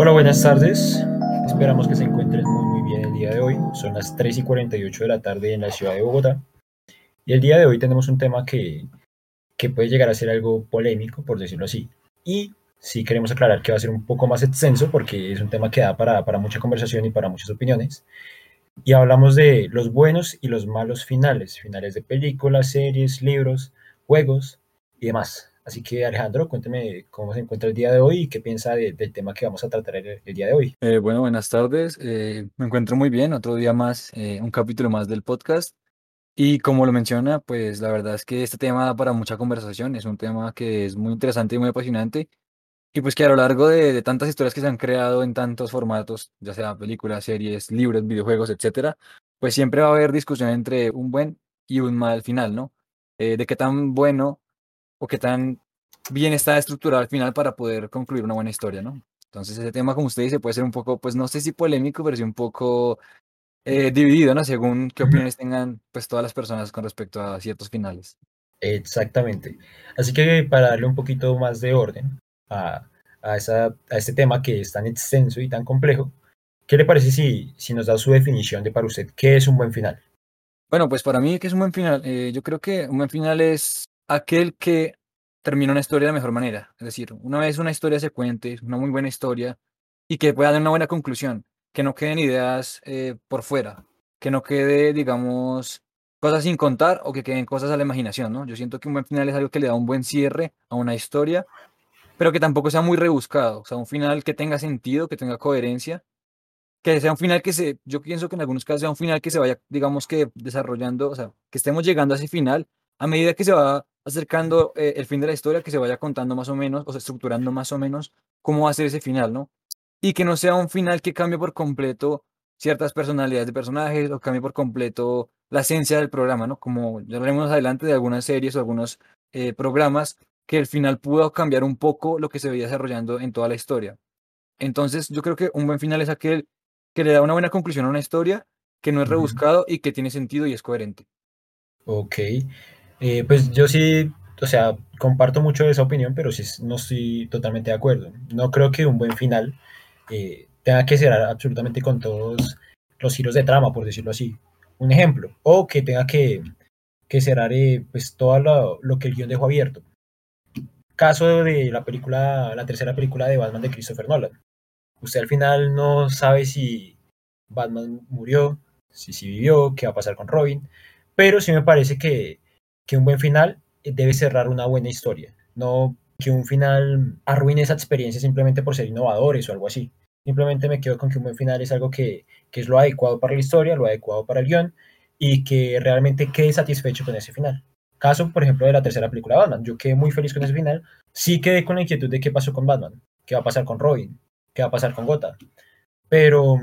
Hola, buenas tardes. Esperamos que se encuentren muy, muy bien el día de hoy. Son las 3 y 48 de la tarde en la ciudad de Bogotá. Y el día de hoy tenemos un tema que, que puede llegar a ser algo polémico, por decirlo así. Y sí queremos aclarar que va a ser un poco más extenso porque es un tema que da para, para mucha conversación y para muchas opiniones. Y hablamos de los buenos y los malos finales, finales de películas, series, libros, juegos y demás. Así que Alejandro, cuénteme cómo se encuentra el día de hoy y qué piensa del tema que vamos a tratar el, día de hoy. Eh, bueno, buenas tardes. Eh, me encuentro muy bien, otro día más, eh, un capítulo más del podcast. Y como lo menciona, pues la verdad es que este tema da para mucha conversación, es un tema que es muy interesante y muy apasionante. Y pues que a lo largo de, de tantas historias que se han creado en tantos formatos, ya sea películas, series, libros, videojuegos, etcétera, pues siempre va a haber discusión entre un buen y un mal final, ¿no? De qué tan bueno o qué tan bien está estructurado al final para poder concluir una buena historia, ¿no? Entonces ese tema, como usted dice, puede ser un poco, pues no sé si polémico, pero sí un poco eh, dividido, ¿no? Según qué opiniones tengan pues todas las personas con respecto a ciertos finales. Exactamente. Así que para darle un poquito más de orden a, a, esa, a este tema que es tan extenso y tan complejo, ¿qué le parece si, si nos da su definición de para usted qué es un buen final? Bueno, pues para mí, ¿qué es un buen final? Eh, yo creo que un buen final es aquel que termina una historia de la mejor manera. Es decir, una vez una historia se cuente, una muy buena historia, y que pueda dar una buena conclusión, que no queden ideas eh, por fuera, que no quede, digamos, cosas sin contar o que queden cosas a la imaginación, ¿no? Yo siento que un buen final es algo que le da un buen cierre a una historia, pero que tampoco sea muy rebuscado, o sea, un final que tenga sentido, que tenga coherencia, que sea un final que se, yo pienso que en algunos casos sea un final que se vaya, digamos que desarrollando, o sea, que estemos llegando a ese final a medida que se va acercando eh, el fin de la historia, que se vaya contando más o menos, o sea, estructurando más o menos cómo va a ser ese final, ¿no? Y que no sea un final que cambie por completo ciertas personalidades de personajes o cambie por completo la esencia del programa, ¿no? Como ya hablaremos adelante de algunas series o algunos eh, programas que el final pudo cambiar un poco lo que se veía desarrollando en toda la historia. Entonces, yo creo que un buen final es aquel que le da una buena conclusión a una historia, que no es rebuscado y que tiene sentido y es coherente. Ok, eh, pues yo sí, o sea, comparto mucho esa opinión, pero sí no estoy totalmente de acuerdo. No creo que un buen final eh, tenga que cerrar absolutamente con todos los giros de trama, por decirlo así. Un ejemplo, o que tenga que, que cerrar eh, pues todo lo, lo, que el guion dejó abierto. Caso de la película, la tercera película de Batman de Christopher Nolan. Usted al final no sabe si Batman murió, si, si vivió, qué va a pasar con Robin, pero sí me parece que que un buen final debe cerrar una buena historia, no que un final arruine esa experiencia simplemente por ser innovadores o algo así. Simplemente me quedo con que un buen final es algo que, que es lo adecuado para la historia, lo adecuado para el guion y que realmente quede satisfecho con ese final. Caso, por ejemplo, de la tercera película de Batman. Yo quedé muy feliz con ese final. Sí quedé con la inquietud de qué pasó con Batman, qué va a pasar con Robin, qué va a pasar con Gotham. Pero,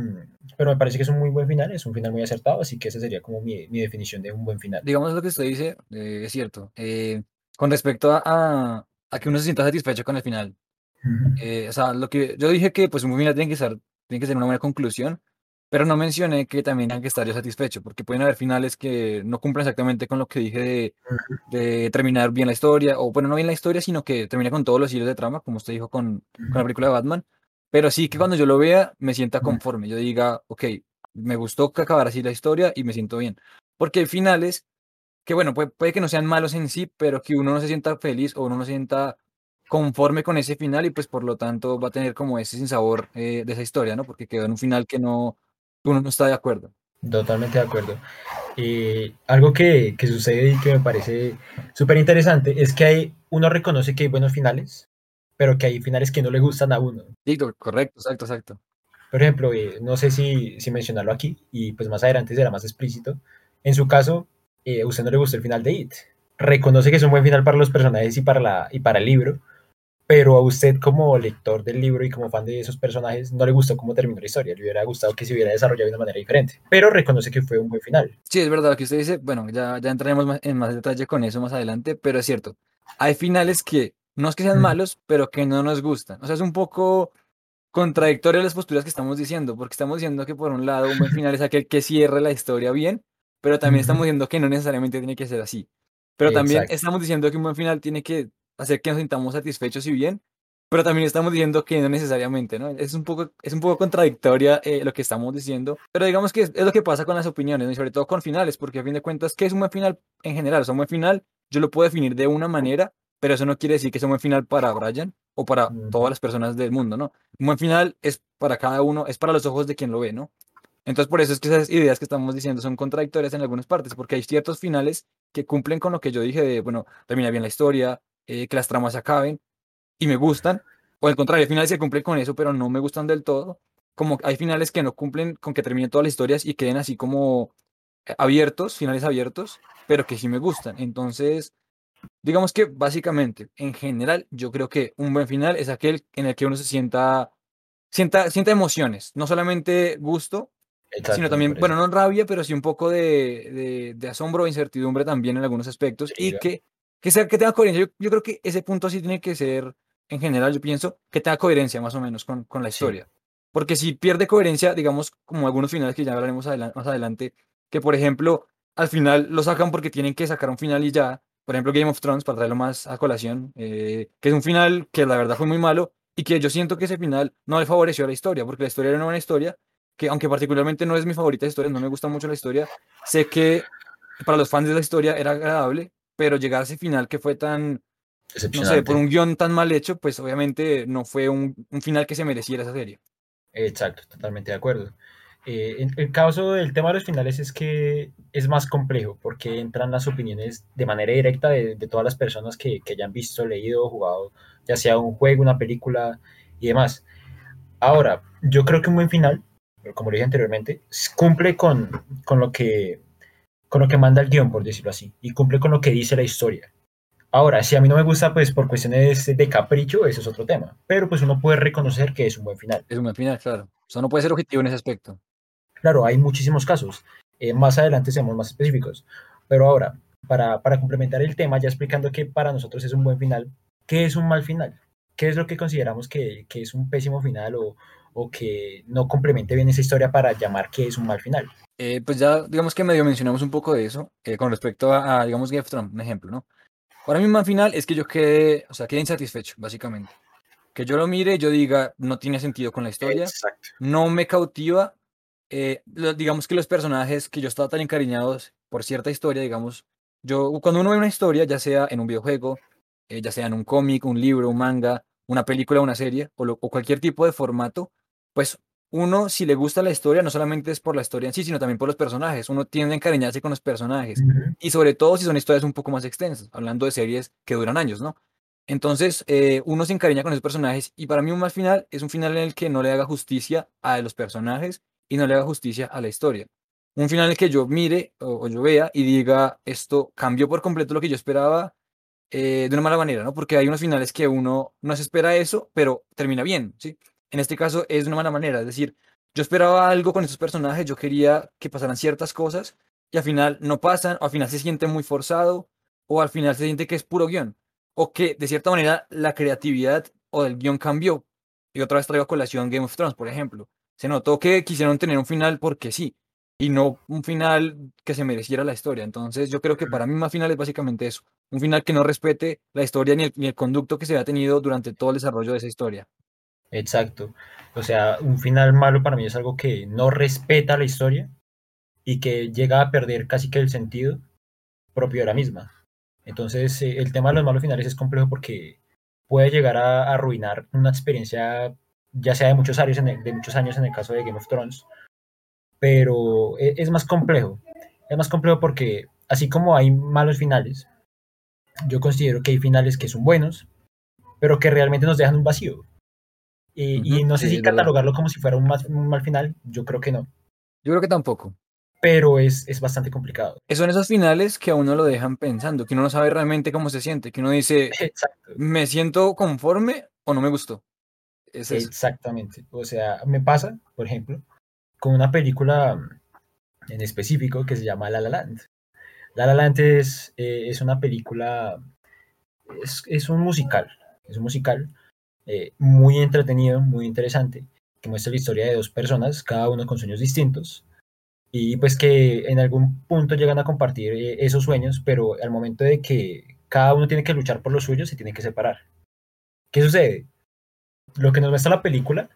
pero me parece que es un muy buen final, es un final muy acertado, así que esa sería como mi, mi definición de un buen final. Digamos lo que usted dice, eh, es cierto. Eh, con respecto a, a, que uno se sienta satisfecho con el final. eh, o sea, lo que yo dije que pues un buen final tiene que ser, tiene que ser una buena conclusión, pero no mencioné que también tenga que estar yo satisfecho, porque pueden haber finales que no cumplen exactamente con lo que dije de, de, terminar bien la historia, o bueno, no bien la historia, sino que termina con todos los hilos de trama, como usted dijo con, con la película de Batman, pero sí que cuando yo lo vea me sienta conforme, yo diga, ok, me gustó que acabara así la historia y me siento bien. Porque hay finales que, bueno, puede, puede, que no sean malos en sí, pero que uno no se sienta feliz o uno no se sienta conforme con ese final y pues por lo tanto va a tener como ese sinsabor eh, de esa historia, ¿no? Porque quedó en un final que no, uno no está de acuerdo. Totalmente de acuerdo. Y algo que, que sucede y que me parece súper interesante es que hay, uno reconoce que hay buenos finales, pero que hay finales que no le gustan a uno. Sí, correcto, exacto, exacto. Por ejemplo, eh, no sé si, si mencionarlo aquí, y pues más adelante será más explícito. En su caso, eh, a usted no le gustó el final de It. Reconoce que es un buen final para los personajes y para, la, y para el libro, pero a usted como lector del libro y como fan de esos personajes no le gustó cómo terminó la historia, le hubiera gustado que se hubiera desarrollado de una manera diferente, pero reconoce que fue un buen final. Sí, es verdad lo que usted dice, bueno, ya, ya entraremos en más detalle con eso más adelante, pero es cierto, hay finales que no es que sean malos, pero que no nos gustan. O sea, es un poco contradictorio las posturas que estamos diciendo, porque estamos diciendo que por un lado un buen final es aquel que cierre la historia bien, pero también estamos diciendo que no necesariamente tiene que ser así. pero también Exacto. estamos diciendo que un buen final tiene que hacer que nos sintamos satisfechos y bien, pero también estamos diciendo que no necesariamente, ¿no? Es un poco, es un poco contradictoria eh, lo que estamos diciendo, pero digamos que es, es, lo que pasa con las opiniones, ¿no? y sobre todo con finales, porque a fin de cuentas, ¿qué es un buen final en general? O sea, un buen final yo lo puedo definir de una manera, pero eso no quiere decir que sea un buen final para Brian o para todas las personas del mundo, ¿no? Un buen final es para cada uno, es para los ojos de quien lo ve, ¿no? Entonces, por eso es que esas ideas que estamos diciendo son contradictorias en algunas partes, porque hay ciertos finales que cumplen con lo que yo dije de, bueno, termina bien la historia, eh, que las tramas acaben, y me gustan, o al contrario, hay finales que cumplen con eso, pero no me gustan del todo, como hay finales que no cumplen con que terminen todas las historias y queden así como abiertos, finales abiertos, pero que sí me gustan. Entonces, digamos que básicamente, en general, yo creo que un buen final es aquel en el que uno se sienta, sienta, sienta emociones, no solamente gusto, Exacto, sino también, bueno, no rabia, pero sí un poco de, de, de asombro o incertidumbre también en algunos aspectos sí, y que, que, sea, que tenga coherencia. Yo, yo, creo que ese punto sí tiene que ser, en general, yo pienso, que tenga coherencia más o menos con, con la historia. Sí. Porque si pierde coherencia, digamos, como algunos finales que ya hablaremos más adelante, que por ejemplo, al final lo sacan porque tienen que sacar un final y ya, por ejemplo, Game of Thrones, para traerlo más a colación, eh, que es un final que la verdad fue muy malo y que yo siento que ese final no le favoreció a la historia, porque la historia era una buena historia, que aunque particularmente no es mi favorita historia, no me gusta mucho la historia, sé que para los fans de la historia era agradable, pero llegar a ese final que fue tan, no sé, por un guion tan mal hecho, pues obviamente no fue un, un final que se mereciera esa serie. Exacto, totalmente de acuerdo. Eh, en el caso del tema de los finales es que es más complejo porque entran las opiniones de manera directa de, todas las personas que, hayan visto, leído, jugado, ya sea un juego, una película y demás. Ahora, yo creo que un buen final como dije anteriormente, cumple con, con, lo que, con lo que manda el guion, por decirlo así, y cumple con lo que dice la historia. Ahora, si a mí no me gusta, pues por cuestiones de capricho, eso es otro tema. Pero pues uno puede reconocer que es un buen final. Es un buen final, claro. O sea, no puede ser objetivo en ese aspecto. Claro, hay muchísimos casos. Eh, más adelante seremos más específicos. Pero ahora, para, para complementar el tema, ya explicando que para nosotros es un buen final, ¿qué es un mal final? ¿Qué es lo que consideramos que, que es un pésimo final o, o que no complemente bien esa historia para llamar que es un mal final. Eh, pues ya, digamos que medio mencionamos un poco de eso, eh, con respecto a, a, digamos, Game of Thrones, un ejemplo, ¿no? Para mí un mal final es que yo quede, o sea, quede insatisfecho, básicamente. Que yo lo mire y yo diga, no tiene sentido con la historia, Exacto. no me cautiva, eh, lo, digamos que los personajes que yo estaba tan encariñados por cierta historia, digamos, yo, cuando uno ve una historia, ya sea en un videojuego, ya sea en un cómic, un libro, un manga, una película, una serie, o, lo, o cualquier tipo de formato, pues uno, si le gusta la historia, no solamente es por la historia en sí, sino también por los personajes. Uno tiende a encariñarse con los personajes. Uh -huh. Y sobre todo si son historias un poco más extensas, hablando de series que duran años, ¿no? Entonces, eh, uno se encariña con esos personajes y para mí un mal final es un final en el que no le haga justicia a los personajes y no le haga justicia a la historia. Un final el que yo mire o, yo vea y diga, esto cambió por completo lo que yo esperaba eh, de una mala manera, ¿no? Porque hay unos finales que uno no se espera eso, pero termina bien, ¿sí? En este caso es de una mala manera, es decir, yo esperaba algo con estos personajes, yo quería que pasaran ciertas cosas y al final no pasan, o al final se siente muy forzado, o al final se siente que es puro guion, o que de cierta manera la creatividad o del guion cambió. Y otra vez traigo a colación Game of Thrones, por ejemplo. Se notó que quisieron tener un final porque sí, y no un final que se mereciera la historia. Entonces yo creo que para mí más final es básicamente eso, un final que no respete la historia ni el, ni el conducto que se ha tenido durante todo el desarrollo de esa historia. Exacto. O sea, un final malo para mí es algo que no respeta la historia y que llega a perder casi que el sentido propio de la misma. Entonces, eh, el tema de los malos finales es complejo porque puede llegar a, a arruinar una experiencia, ya sea de muchos, años en el, de muchos años en el caso de Game of Thrones, pero es, es más complejo. Es más complejo porque, así como hay malos finales, yo considero que hay finales que son buenos, pero que realmente nos dejan un vacío. Y, uh -huh, y no sé sí, si catalogarlo verdad. como si fuera un, mal, un mal final, yo creo que no. Yo creo que tampoco. Pero es, es bastante complicado. Son esos finales que a uno lo dejan pensando, que uno no sabe realmente cómo se siente, que uno dice, Exacto. ¿me siento conforme o no me gustó? Exactamente. O sea, me pasa, por ejemplo, con una película en específico que se llama La La Land. La La Land es, eh, es una película, es, es, un musical, es un musical eh, muy entretenido, muy interesante, que muestra la historia de dos personas, cada uno con sueños distintos, y pues que en algún punto llegan a compartir eh, esos sueños, pero al momento de que cada uno tiene que luchar por los suyos, se tiene que separar. ¿Qué sucede? Lo que nos muestra la película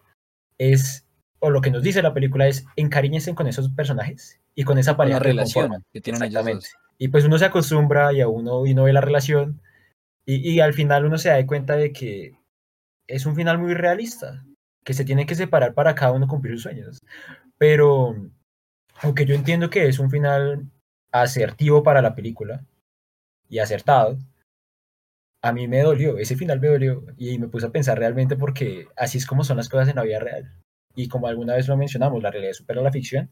es, o lo que nos dice la película es, encariñense con esos personajes y con esa pareja la relación que tienen ellos Exactamente. dos. Y pues uno se acostumbra y a uno, y uno ve la relación y, y al final uno se da cuenta de que es un final muy realista, que se tiene que separar para cada uno cumplir sus sueños. Pero, aunque yo entiendo que es un final asertivo para la película y acertado, a mí me dolió, ese final me dolió y me puse a pensar realmente porque así es como son las cosas en la vida real. Y como alguna vez lo mencionamos, la realidad supera la ficción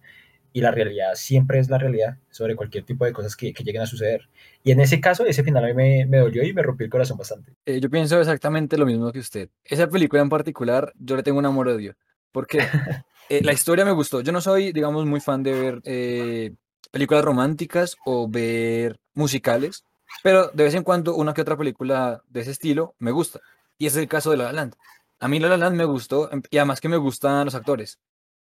y la realidad siempre es la realidad sobre cualquier tipo de cosas que, que lleguen a suceder. Y en ese caso, ese final a mí me, me dolió y me rompió el corazón bastante. Eh, yo pienso exactamente lo mismo que usted. Esa película en particular, yo le tengo un amor-odio. Porque eh, la historia me gustó. Yo no soy, digamos, muy fan de ver eh, películas románticas o ver musicales, pero de vez en cuando una que otra película de ese estilo me gusta. Y ese es el caso de La La Land. A mí La La Land me gustó em, y además que me gustan los actores.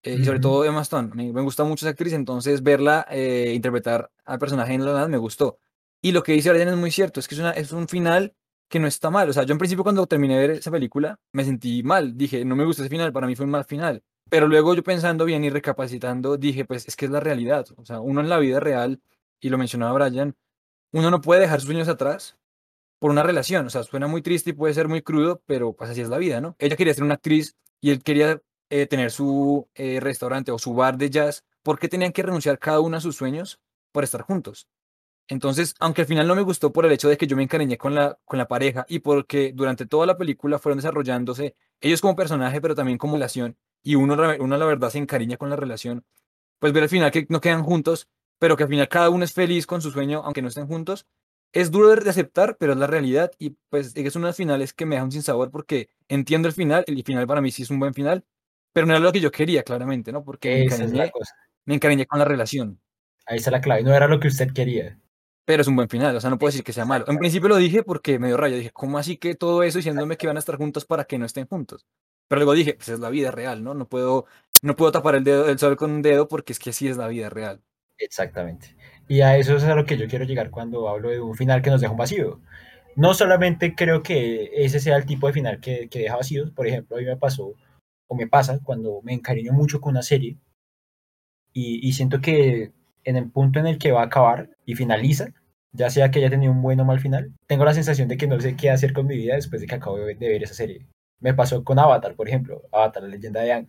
eh, y sobre todo Emma Stone. A mí me gusta mucho esa actriz, entonces verla eh, interpretar al personaje en La La Land me gustó. Y lo que dice Brian es muy cierto, es que es, una, es un final que no está mal. O sea, yo en principio cuando terminé de ver esa película me sentí mal. Dije, no me gusta ese final, para mí fue un mal final. Pero luego yo pensando bien y recapacitando, dije, pues es que es la realidad. O sea, uno en la vida real, y lo mencionaba Brian, uno no puede dejar sus sueños atrás por una relación. O sea, suena muy triste y puede ser muy crudo, pero pues así es la vida, ¿no? Ella quería ser una actriz y él quería eh, tener su eh, restaurante o su bar de jazz. ¿Por qué tenían que renunciar cada uno a sus sueños por estar juntos? Entonces, aunque al final no me gustó por el hecho de que yo me encariñé con la, con la pareja y porque durante toda la película fueron desarrollándose ellos como personaje, pero también como relación, y uno, uno la verdad se encariña con la relación, pues ver al final que no quedan juntos, pero que al final cada uno es feliz con su sueño, aunque no estén juntos, es duro de aceptar, pero es la realidad y pues es unas finales que me dejan sin sabor porque entiendo el final, el final para mí sí es un buen final, pero no era lo que yo quería, claramente, ¿no? Porque me Esa es la encariñé, cosa. me encariñé con la relación. Ahí está la clave. No era lo que usted quería. Pero es un buen final, o sea, no puedo decir que sea malo. En principio lo dije porque me dio raya. Dije, ¿cómo así que todo eso diciéndome que van a estar juntos para que no estén juntos? Pero luego dije, pues es la vida real, ¿no? No puedo, no puedo tapar el dedo, el sol con un dedo porque es que así es la vida real. Exactamente. Y a eso es a lo que yo quiero llegar cuando hablo de un final que nos deja un vacío. No solamente creo que ese sea el tipo de final que, que deja vacíos. Por ejemplo, a mí me pasó, o me pasa, cuando me encariño mucho con una serie y, y siento que en el punto en el que va a acabar y finaliza, ya sea que haya tenido un buen o mal final, tengo la sensación de que no sé qué hacer con mi vida después de que acabo de, ver esa serie. Me pasó con Avatar, por ejemplo, Avatar, la leyenda de Aang.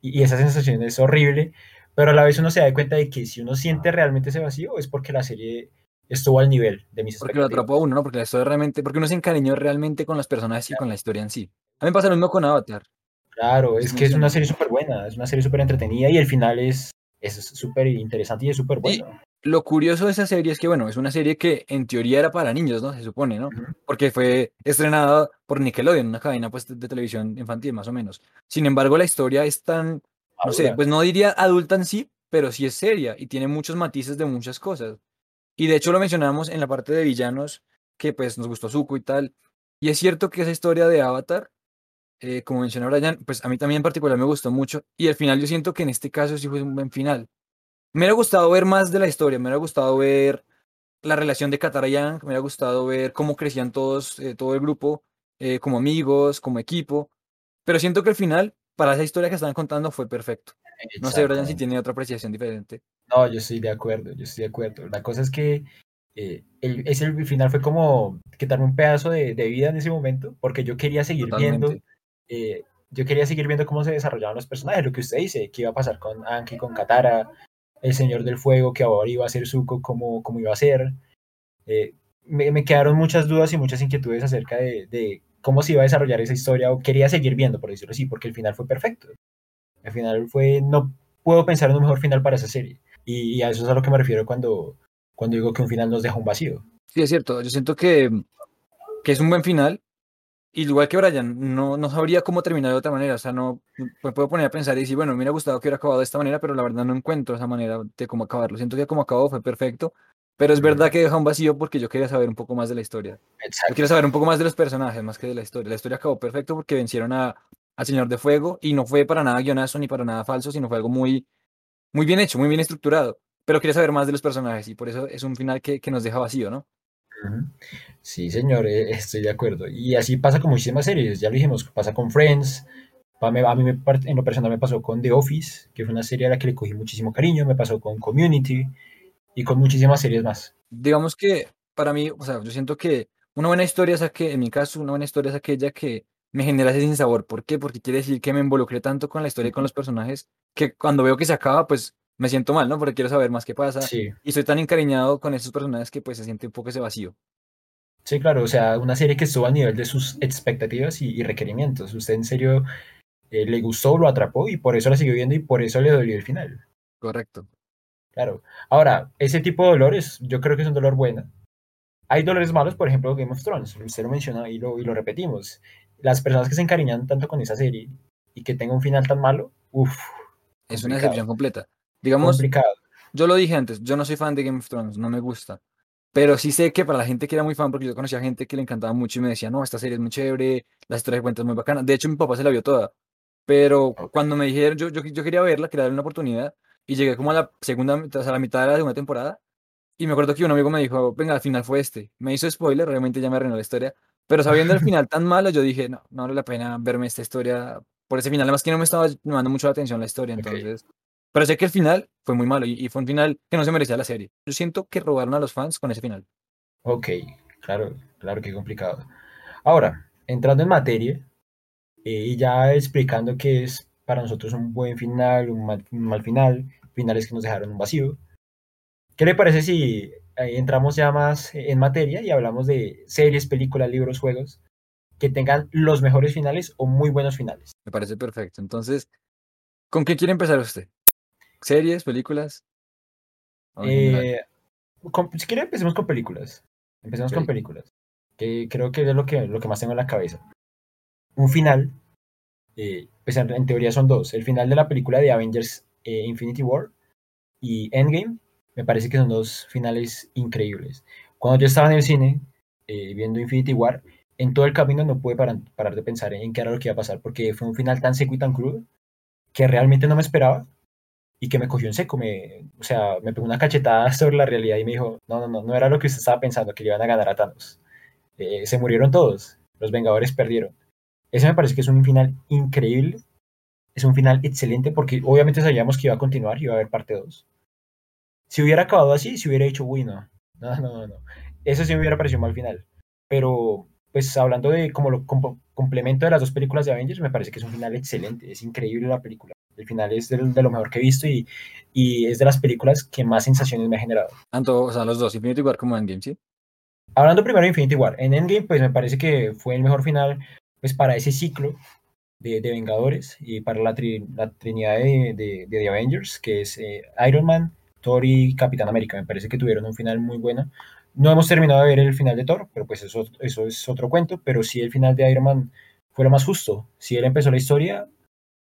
Y, y esa sensación es horrible, pero a la vez uno se da cuenta de que si uno siente realmente ese vacío es porque la serie estuvo al nivel de mis Porque lo atrapó a uno, ¿no? Porque la realmente, porque uno se encariñó realmente con los personajes y con la historia en sí. A mí me pasa lo mismo con Avatar. Claro, Es que es una serie súper buena, es una serie súper entretenida y el final es es súper interesante y es súper Y bueno. lo curioso de esa serie es que, bueno, es una serie que en teoría era para niños, ¿no? Se supone, ¿no? Porque fue estrenada por Nickelodeon, una cadena pues, de televisión infantil, más o menos. Sin embargo, la historia es tan, no sé, pues no diría adulta en sí, pero sí es seria y tiene muchos matices de muchas cosas. Y de hecho lo mencionamos en la parte de villanos, que pues nos gustó Zuko y tal. Y es cierto que esa historia de Avatar, eh, como mencionó Brian, pues a mí también en particular me gustó mucho. Y al final yo siento que en este caso sí fue un buen final. Me hubiera gustado ver más de la historia, me hubiera gustado ver la relación de Katara y Aang, me hubiera gustado ver cómo crecían todos, eh, todo el grupo, eh, como amigos, como equipo. Pero siento que el final, para esa historia que estaban contando, fue perfecto. No sé, Brian, si tiene otra apreciación diferente. No, yo estoy de acuerdo, yo estoy de acuerdo. La cosa es que eh, el, ese el final fue como quitarme un pedazo de, de vida en ese momento, porque yo quería seguir viendo, Totalmente. eh, yo quería seguir viendo cómo se desarrollaban los personajes, lo que usted dice, qué iba a pasar con Anki, con Katara, el Señor del Fuego, que ahora iba a ser Zuko, cómo, cómo iba a ser. Eh, me, me quedaron muchas dudas y muchas inquietudes acerca de, de cómo se iba a desarrollar esa historia, o quería seguir viendo, por decirlo así, porque el final fue perfecto. El final fue, no puedo pensar en un mejor final para esa serie. Y, a eso es a lo que me refiero cuando, cuando digo que un final nos deja un vacío. Sí, es cierto. Yo siento que, que es un buen final. Y igual que Brian, no, no sabría cómo terminar de otra manera. O sea, no me puedo poner a pensar y decir, bueno, me hubiera gustado que hubiera acabado de esta manera, pero la verdad no encuentro esa manera de cómo acabarlo. Siento que como acabó fue perfecto. Pero es verdad que deja un vacío porque yo quería saber un poco más de la historia. Yo Exacto. quiero saber un poco más de los personajes, más que de la historia. La historia acabó perfecto porque vencieron a, al Señor de Fuego y no fue para nada guionazo ni para nada falso, sino fue algo muy, muy bien hecho, muy bien estructurado, pero quería saber más de los personajes y por eso es un final que, que nos deja vacío, ¿no? Sí, señor, eh, estoy de acuerdo. Y así pasa con muchísimas series, ya lo dijimos, pasa con Friends, pa- me- a mí me en lo personal me pasó con The Office, que fue una serie a la que le cogí muchísimo cariño, me pasó con Community y con muchísimas series más. Digamos que para mí, o sea, yo siento que una buena historia es aquella, en mi caso, una buena historia es aquella que me genera ese sinsabor. ¿Por qué? Porque quiere decir que me involucré tanto con la historia y con los personajes que cuando veo que se acaba, pues me siento mal, ¿no? Porque quiero saber más qué pasa Sí, y estoy tan encariñado con esos personajes que pues se siente un poco ese vacío. sí, claro, o sea, una serie que estuvo a nivel de sus expectativas y, y requerimientos. Usted en serio eh, le gustó, lo atrapó y por eso la siguió viendo y por eso le dolió el final. Correcto. Claro. Ahora, ese tipo de dolores, yo creo que es un dolor bueno. Hay dolores malos, por ejemplo, Game of Thrones, usted lo menciona y lo, y lo repetimos. Las personas que se encariñan tanto con esa serie y que tenga un final tan malo, uff, Es una complicado, decepción completa. Digamos, complicado. yo lo dije antes, yo no soy fan de Game of Thrones, no me gusta. Pero sí sé que para la gente que era muy fan, porque yo conocía gente que le encantaba mucho y me decía, no, esta serie es muy chévere, la historia de cuentas es muy bacana. De hecho, mi papá se la vio toda. Pero cuando me dijeron, yo, yo, yo quería verla, quería darle una oportunidad, y llegué como a la segunda, o sea, a la mitad de la segunda temporada, y me acuerdo que un amigo me dijo, venga, al final fue este. Me hizo spoiler, realmente ya me arruinó la historia, pero sabiendo el final tan malo, yo dije, no, no vale la pena verme esta historia por ese final. Además que no me estaba llamando mucho la atención la historia, entonces... Pero sé que el final fue muy malo y, y fue un final que no se merecía la serie. Yo siento que robaron a los fans con ese final. Ok, claro, claro que complicado. Ahora, entrando en materia eh, y ya explicando qué es para nosotros un buen final, un mal, un mal final, finales que nos dejaron un vacío. ¿Qué le parece si entramos ya más en materia y hablamos de series, películas, libros, juegos que tengan los mejores finales o muy buenos finales? Me parece perfecto. Entonces, ¿con qué quiere empezar usted? ¿Series, películas? Eh, con- si quiere, empecemos con películas. Empecemos con películas. Que creo que es lo que, lo que más tengo en la cabeza. Un final, eh, pues en, en teoría son dos. El final de la película de Avengers eh, Infinity War y Endgame, me parece que son dos finales increíbles. Cuando yo estaba en el cine eh, viendo Infinity War, en todo el camino no pude parar, parar de pensar en qué era lo que iba a pasar, porque fue un final tan seco y tan crudo que realmente no me esperaba y que me cogió en seco, me, o sea, me pegó una cachetada sobre la realidad y me dijo, no, no, no, no era lo que usted estaba pensando, que le iban a ganar a Thanos. Eh, se murieron todos, los Vengadores perdieron. Ese me parece que es un final increíble, es un final excelente porque obviamente sabíamos que iba a continuar, iba a haber parte 2. Si hubiera acabado así, si hubiera dicho, uy, no, no, no, no, eso sí me hubiera parecido mal final. Pero, pues hablando de como lo como complemento de las dos películas de Avengers, me parece que es un final excelente, es increíble la película. El final es de, de lo mejor que he visto y, y, es de las películas que más sensaciones me ha generado. Tanto, o sea, los dos, Infinity War como Endgame, ¿sí? Hablando primero de Infinity War, en Endgame, pues me parece que fue el mejor final pues, para ese ciclo de, de Vengadores y para la, tri, la trinidad de, de, de, Avengers, que es eh, Iron Man, Thor y Capitán América. Me parece que tuvieron un final muy bueno. No hemos terminado de ver el final de Thor, pero pues eso, eso es otro cuento, pero sí el final de Iron Man fue lo más justo. Si él empezó la historia,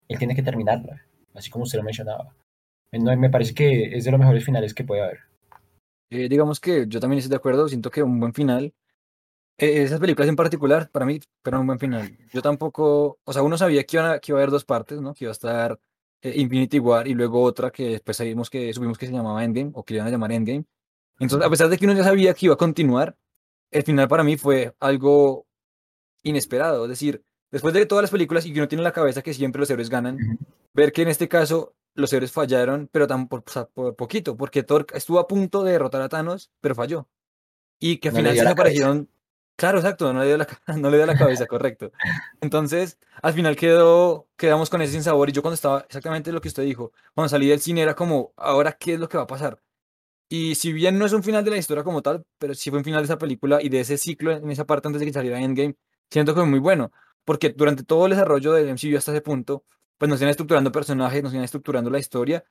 él tiene que terminarla, así como usted lo mencionaba. Me parece que es de los mejores finales que puede haber. Eh, digamos que yo también estoy de acuerdo, siento que un buen final, esas películas en particular, para mí, fueron un buen final. Yo tampoco, o sea, uno sabía que, iban a, que iba a haber dos partes, ¿no? Que iba a estar eh, Infinity War y luego otra que después sabimos que, supimos que se llamaba Endgame, o que le iban a llamar Endgame. Entonces, a pesar de que uno ya sabía que iba a continuar, el final para mí fue algo inesperado. Es decir, después de todas las películas y que uno tiene en la cabeza que siempre los héroes ganan, ver que en este caso los héroes fallaron, pero tan por, poquito, porque Thor estuvo a punto de derrotar a Thanos, pero falló. Y que al final se aparecieron. Claro, exacto, no le dio la, no le dio la cabeza, correcto. Entonces, al final quedó, quedamos con ese sabor. Y yo cuando estaba, exactamente lo que usted dijo, cuando salí del cine era como, ¿ahora qué es lo que va a pasar? Y si bien no es un final de la historia como tal, pero sí fue un final de esa película y de ese ciclo en esa parte antes de que saliera Endgame, siento que fue muy bueno, porque durante todo el desarrollo del MCU hasta ese punto, pues nos iban estructurando personajes, nos iban estructurando la historia,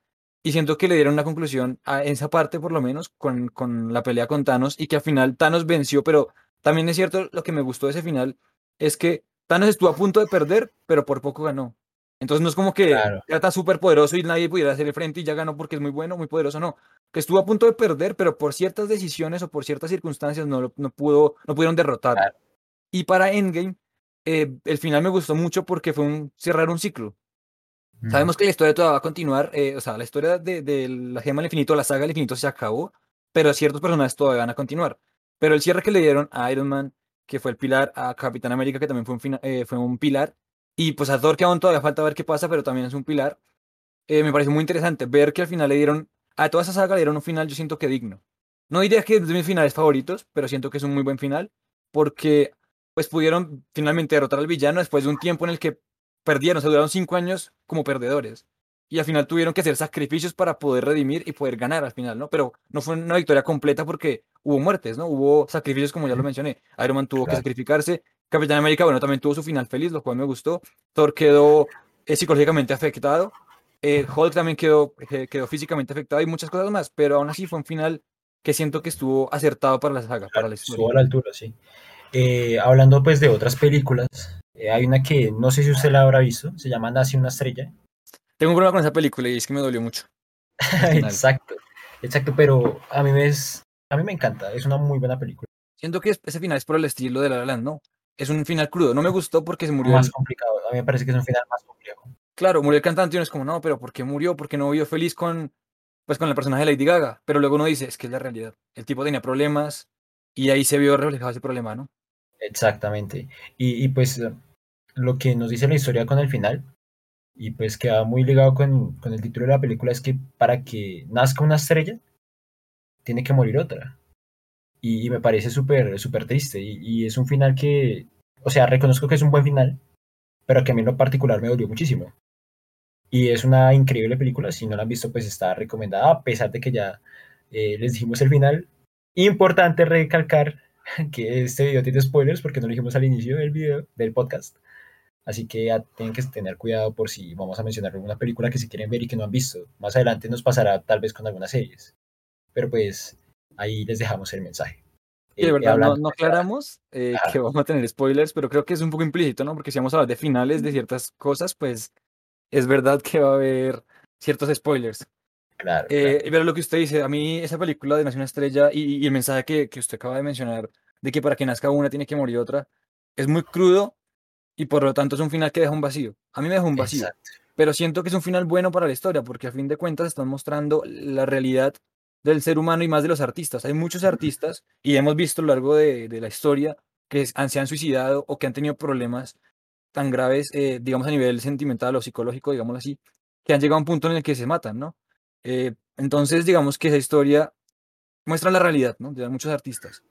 y siento que le dieron una conclusión a esa parte, por lo menos, con, con la pelea con Thanos, y que al final Thanos venció, pero también es cierto, lo que me gustó de ese final es que Thanos estuvo a punto de perder, pero por poco ganó. Entonces no es como que claro. era tan súper poderoso y nadie pudiera hacerle frente y ya ganó porque es muy bueno, muy poderoso, no. Que estuvo a punto de perder, pero por ciertas decisiones o por ciertas circunstancias no, no, pudo, no pudieron derrotar. Claro. Y para Endgame, eh, el final me gustó mucho porque fue un, cerrar un ciclo. Mm, Sabemos que la historia todavía va a continuar, eh, o sea, la historia de, de la Gema del Infinito, la saga del Infinito se acabó, pero ciertos personajes todavía van a continuar. Pero el cierre que le dieron a Iron Man, que fue el pilar, a Capitán América, que también fue un, eh, fue un pilar, y pues a Thor, que aún todavía falta ver qué pasa, pero también es un pilar, eh, me pareció muy interesante ver que al final le dieron, a toda esa saga le dieron un final, yo siento que digno. No diría que es de mis finales favoritos, pero siento que es un muy buen final, porque pues pudieron finalmente derrotar al villano después de un tiempo en el que perdieron, se duraron cinco años como perdedores. Y al final tuvieron que hacer sacrificios para poder redimir y poder ganar al final, ¿no? Pero no fue una victoria completa porque hubo muertes, ¿no? Hubo sacrificios, como ya lo mencioné. Iron Man tuvo que sacrificarse. Capitán América, bueno, también tuvo su final feliz, lo cual me gustó. Thor quedó eh, psicológicamente afectado. Eh, Hulk también quedó, eh, quedó físicamente afectado y muchas cosas más, pero aún así fue un final que siento que estuvo acertado para la saga, para la estuvo historia. a la altura, sí. Hablando pues de otras películas, hay una que no sé si usted la habrá visto, se llama Nace una estrella. Tengo un problema con esa película y es que me dolió mucho. exacto, exacto, pero a mí me es, a mí me encanta, es una muy buena película. Siento que es- ese final es por el estilo de La La Land, ¿no? Es un final crudo. No me gustó porque se murió Más el, complicado, a mí me parece que es un final más complejo. Claro, murió el cantante y uno es como, no, pero ¿por qué murió? Porque no vivió feliz con, pues, con el personaje de Lady Gaga. Pero luego uno dice, es que es la realidad. El tipo tenía problemas y ahí se vio reflejado ese problema, ¿no? Exactamente. Y, y, pues lo que nos dice la historia con el final, y pues que va muy ligado con, con el título de la película, es que para que nazca una estrella, tiene que morir otra. Y, me parece súper súper triste. Y, y es un final que, o sea, reconozco que es un buen final, pero que a mí en lo particular me dolió muchísimo. Y es una increíble película, si no la han visto, pues está recomendada, a pesar de que ya eh, les dijimos el final. Importante recalcar que este video tiene spoilers porque no lo dijimos al inicio del video, del podcast. Así que ya tienen que tener cuidado por si vamos a mencionar alguna película que se quieren ver y que no han visto. Más adelante nos pasará tal vez con algunas series. Pero pues ahí les dejamos el mensaje. Y de Eh, verdad, no, aclaramos eh, que vamos a tener spoilers, pero creo que es un poco implícito, ¿no? Porque si vamos a hablar de finales de ciertas cosas, pues es verdad que va a haber ciertos spoilers. Claro, Eh, claro. pero lo que usted dice, a mí esa película de Nación Estrella y, y el mensaje que, que usted acaba de mencionar de que para que nazca una tiene que morir otra, es muy crudo y por lo tanto es un final que deja un vacío. A mí me deja un vacío, Exacto. pero siento que es un final bueno para la historia porque a fin de cuentas están mostrando la realidad del ser humano y más de los artistas. Hay muchos artistas y hemos visto a lo largo de, de la historia que han- se han suicidado o que han tenido problemas tan graves, eh, digamos a nivel sentimental o psicológico, digámoslo así, que han llegado a un punto en el que se matan, ¿no? Eh, entonces, digamos que esa historia muestra la realidad, ¿no? De muchos artistas.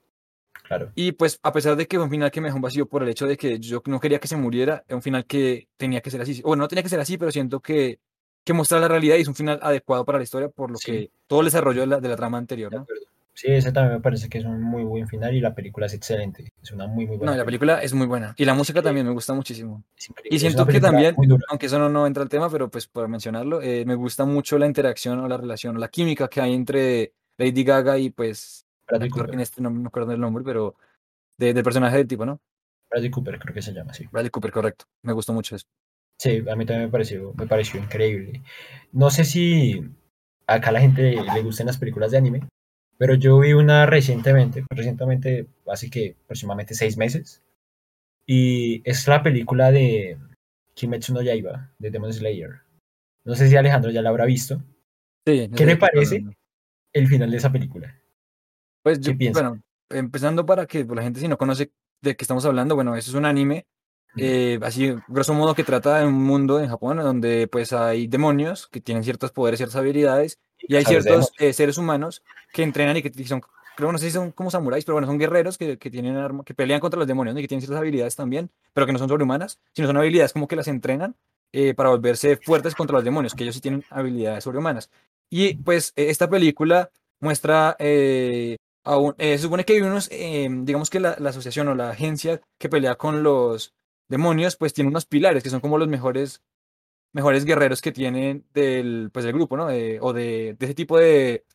Claro. Y pues, a pesar de que fue un final que me dejó un vacío por el hecho de que yo no quería que se muriera, es un final que tenía que ser así. Bueno, no tenía que ser así, pero siento que, que muestra la realidad y es un final adecuado para la historia por lo Sí. que todo el desarrollo de la, de la trama anterior. Sí, ese también me parece que es un muy buen final y la película es excelente. Es una muy, muy buena No, la película. película es muy buena. Y la música también me gusta muchísimo. Y siento que también, aunque eso no, no entra al tema, pero pues por mencionarlo, eh, me gusta mucho la interacción o la relación o la química que hay entre Lady Gaga y pues el Bradley que Cooper. en este no me acuerdo del nombre, pero de- del personaje del tipo, ¿no? Bradley Cooper creo que se llama así. Bradley Cooper, correcto. Me gustó mucho eso. Sí, a mí también me pareció, me pareció increíble. No sé si acá a la gente le gusten las películas de anime, pero yo vi una recientemente, recientemente, hace que aproximadamente seis meses, y es la película de Kimetsu no Yaiba, de Demon Slayer. No sé si Alejandro ya la habrá visto. Sí, ¿Qué le que parece el final de esa película? Pues ¿Qué yo, bueno, empezando para que la gente si no conoce de qué estamos hablando, bueno, eso es un anime, eh, así grosso modo que trata de un mundo en Japón donde pues hay demonios que tienen ciertos poderes, ciertas habilidades y hay ciertos eh, seres humanos que entrenan y que son, creo no sé si son como samuráis, pero bueno, son guerreros que, que tienen arma, que pelean contra los demonios ¿no? y que tienen ciertas habilidades también, pero que no son sobrehumanas, sino son habilidades como que las entrenan eh, para volverse fuertes contra los demonios, que ellos sí tienen habilidades sobrehumanas. Y pues eh, esta película muestra, eh, eh, se supone que hay unos, eh, digamos que la, asociación o la agencia que pelea con los demonios, pues tiene unos pilares que son como los mejores mejores guerreros que tienen del, pues, del grupo, ¿no? O de, de ese tipo de,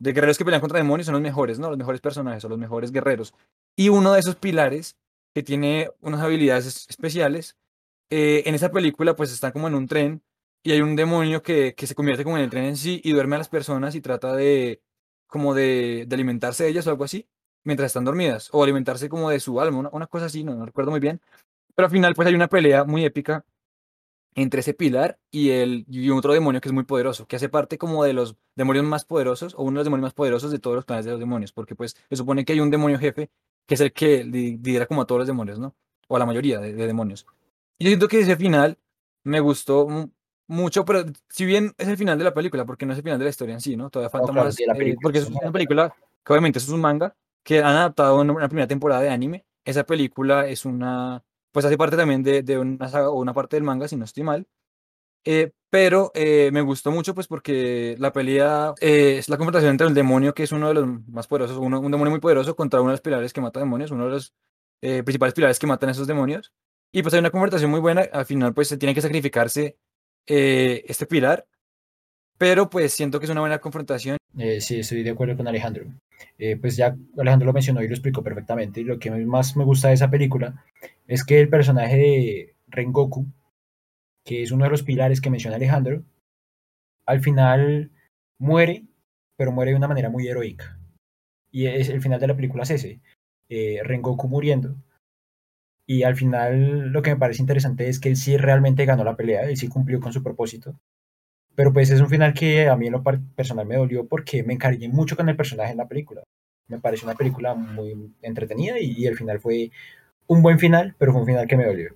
guerreros que pelean contra demonios son los mejores, ¿no? Los mejores personajes o los mejores guerreros. Y uno de esos pilares que tiene unas habilidades es- especiales, eh, en esa película pues está como en un tren y hay un demonio que, que se convierte como en el tren en sí y duerme a las personas y trata de como de, alimentarse de ellas o algo así mientras están dormidas o alimentarse como de su alma, una, cosa así, no, recuerdo muy bien. Pero al final pues hay una pelea muy épica entre ese pilar y, el, y otro demonio que es muy poderoso, que hace parte como de los demonios más poderosos o uno de los demonios más poderosos de todos los planes de los demonios, porque pues se supone que hay un demonio jefe que es el que lidera como a todos los demonios, ¿no? O a la mayoría de, demonios. Y yo siento que ese final me gustó mucho, pero si bien es el final de la película, porque no es el final de la historia en sí, ¿no? Todavía falta más, eh, porque es una película que obviamente es un manga que han adaptado en una primera temporada de anime. Esa película es una pues hace parte también de, de una saga o una parte del manga, si no estoy mal. Eh, pero eh, me gustó mucho pues porque la pelea eh, es la confrontación entre el demonio, que es uno de los más poderosos, uno, un demonio muy poderoso, contra uno de los pilares que mata demonios, uno de los principales pilares que matan a esos demonios. Y pues hay una confrontación muy buena, al final pues se tiene que sacrificarse este pilar, pero pues siento que es una buena confrontación. sí, estoy de acuerdo con Alejandro. pues ya Alejandro lo mencionó y lo explicó perfectamente. Y lo que más me gusta de esa película es que el personaje de Rengoku, que es uno de los pilares que menciona Alejandro, al final muere, pero muere de una manera muy heroica. Y es, el final de la película es ese, eh, Rengoku muriendo. Y al final lo que me parece interesante es que él sí realmente ganó la pelea, él sí cumplió con su propósito. Pero pues es un final que a mí en lo personal me dolió porque me encariñé mucho con el personaje en la película. Me pareció una película muy entretenida y el final fue un buen final, pero fue un final que me dolió.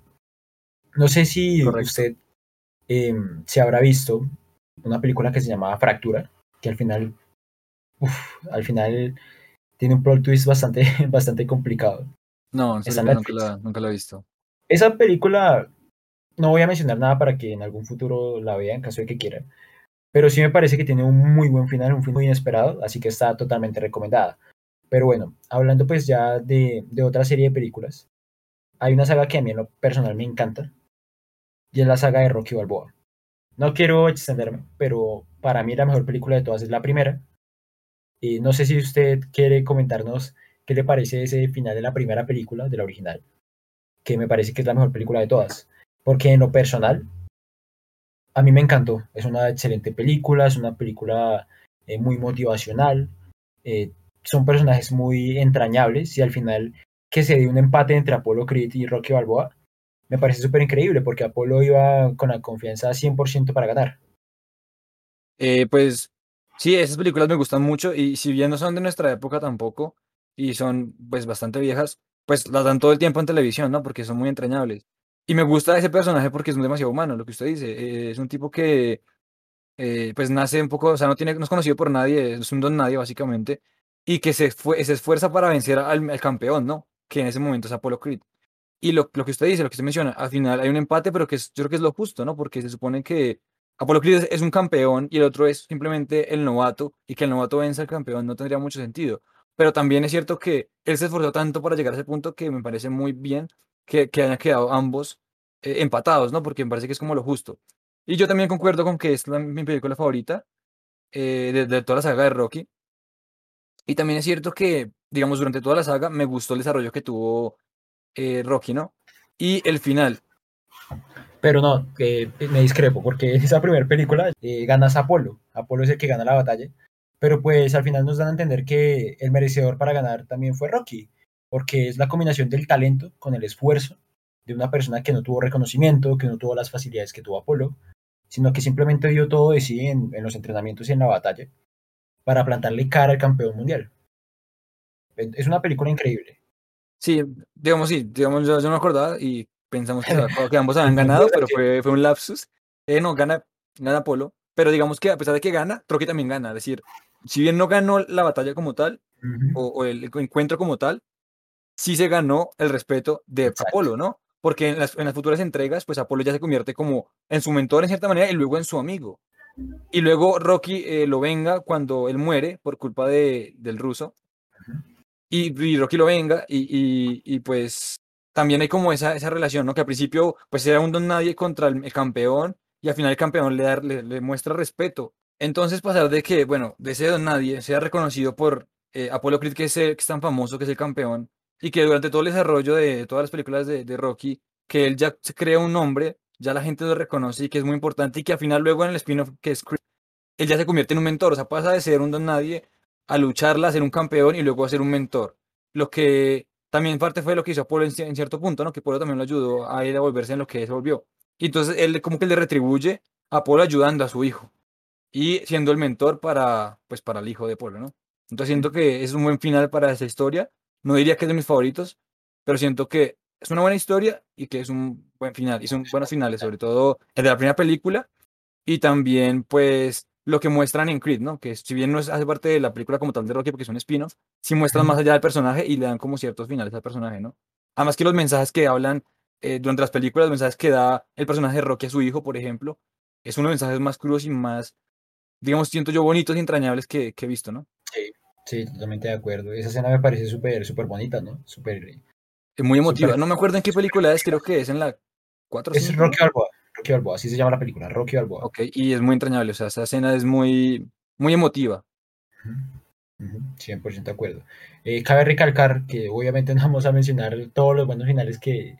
No sé si usted em, se habrá visto una película que se llamaba Fractura, que al final, al final tiene un plot twist bastante, bastante complicado. No, nunca, la, nunca la he visto. Esa película, no voy a mencionar nada para que en algún futuro la vea en caso de que quiera, pero sí me parece que tiene un muy buen final, un final muy inesperado, así que está totalmente recomendada. Pero bueno, hablando pues ya de, de otra serie de películas, hay una saga que a mí en lo personal me encanta y es la saga de Rocky Balboa. No quiero extenderme, pero para mí la mejor película de todas es la primera. Y no sé si usted quiere comentarnos qué le parece ese final de la primera película, de la original, que me parece que es la mejor película de todas. Porque en lo personal, a mí me encantó. Es una excelente película, es una película eh, muy motivacional. Eh, son personajes muy entrañables y al final que se dio un empate entre Apolo Creed y Rocky Balboa, me parece súper increíble porque Apolo iba con la confianza 100% para ganar. Eh, pues sí, esas películas me gustan mucho y si bien no son de nuestra época tampoco y son pues bastante viejas, pues las dan todo el tiempo en televisión, ¿no? Porque son muy entrañables. Y me gusta ese personaje porque es demasiado humano, lo que usted dice. Eh, es un tipo que eh, pues nace un poco, o sea, no, tiene, no es conocido por nadie, es un don nadie básicamente, y que se, se esfuerza para vencer al campeón, ¿no? que en ese momento es Apollo Creed. Y lo, lo, que usted dice, lo que usted menciona, al final hay un empate, pero que es, yo creo que es lo justo, ¿no? Porque se supone que Apollo Creed es, un campeón y el otro es simplemente el novato, y que el novato vence al campeón no tendría mucho sentido. Pero también es cierto que él se esforzó tanto para llegar a ese punto que me parece muy bien que, que hayan quedado ambos eh, empatados, ¿no? Porque me parece que es como lo justo. Y yo también concuerdo con que es mi película favorita eh, de, de toda la saga de Rocky. Y también es cierto que digamos, durante toda la saga, me gustó el desarrollo que tuvo eh, Rocky, ¿no? Y el final. Pero no, me discrepo, porque esa primera película eh, ganas Apolo. Apolo es el que gana la batalla. Pero pues al final nos dan a entender que el merecedor para ganar también fue Rocky, porque es la combinación del talento con el esfuerzo de una persona que no tuvo reconocimiento, que no tuvo las facilidades que tuvo Apolo, sino que simplemente dio todo de sí en los entrenamientos y en la batalla para plantarle cara al campeón mundial. Es una película increíble. Sí, digamos, sí, digamos, yo, no me acordaba y pensamos que, ambos habían ganado, pero fue, fue un lapsus. Eh, no, gana, gana Polo, pero digamos que a pesar de que gana, Trocky también gana. Es decir, si bien no ganó la batalla como tal, o, el encuentro como tal, sí se ganó el respeto de Apolo, ¿no? Porque en las, en las, futuras entregas, pues Apolo ya se convierte como en su mentor en cierta manera y luego en su amigo. Y luego Rocky eh, lo venga cuando él muere por culpa de, del ruso y, Rocky lo venga y, y, pues también hay como esa, esa relación, ¿no? Que al principio pues era un don nadie contra el, campeón y al final el campeón le, da, le, muestra respeto. Entonces pasar de que, bueno, de ese don nadie sea reconocido por eh, Apolo Creed, que es, que es tan famoso, que es el campeón, y que durante todo el desarrollo de todas las películas de, de Rocky, que él ya se crea un nombre, ya la gente lo reconoce y que es muy importante y que al final luego en el spin-off que es Creed, él ya se convierte en un mentor, o sea, pasa de ser un don nadie a lucharla, a ser un campeón y luego a ser un mentor. Lo que también parte fue lo que hizo Apolo en, en cierto punto, ¿no? Que Apolo también lo ayudó a él a volverse en lo que se volvió. Y entonces él como que le retribuye a Apolo ayudando a su hijo y siendo el mentor para, pues, para el hijo de Apolo, ¿no? Entonces siento que es un buen final para esa historia. No diría que es de mis favoritos, pero siento que es una buena historia y que es un buen final. Y son buenos finales, sobre todo el de la primera película y también, pues, lo que muestran en Creed, ¿no? Que si bien no es, hace parte de la película como tal de Rocky porque es un spin-off, sí muestran más allá del personaje y le dan como ciertos finales al personaje, ¿no? Además que los mensajes que hablan eh, durante las películas, los mensajes que da el personaje de Rocky a su hijo, por ejemplo, es uno de los mensajes más crudos y más, digamos, siento yo, bonitos y entrañables que, que he visto, ¿no? Sí, sí, totalmente de acuerdo. Esa escena me parece súper, súper bonita, ¿no? Súper... Es muy emotiva. No me acuerdo en qué película es, creo que es en la 4 Es Rocky Balboa. Rocky Balboa, así se llama la película, Rocky Balboa. Ok, y es muy entrañable, o sea, esa escena es muy, muy emotiva. 100% de acuerdo. Eh, cabe recalcar que obviamente no vamos a mencionar todos los buenos finales que,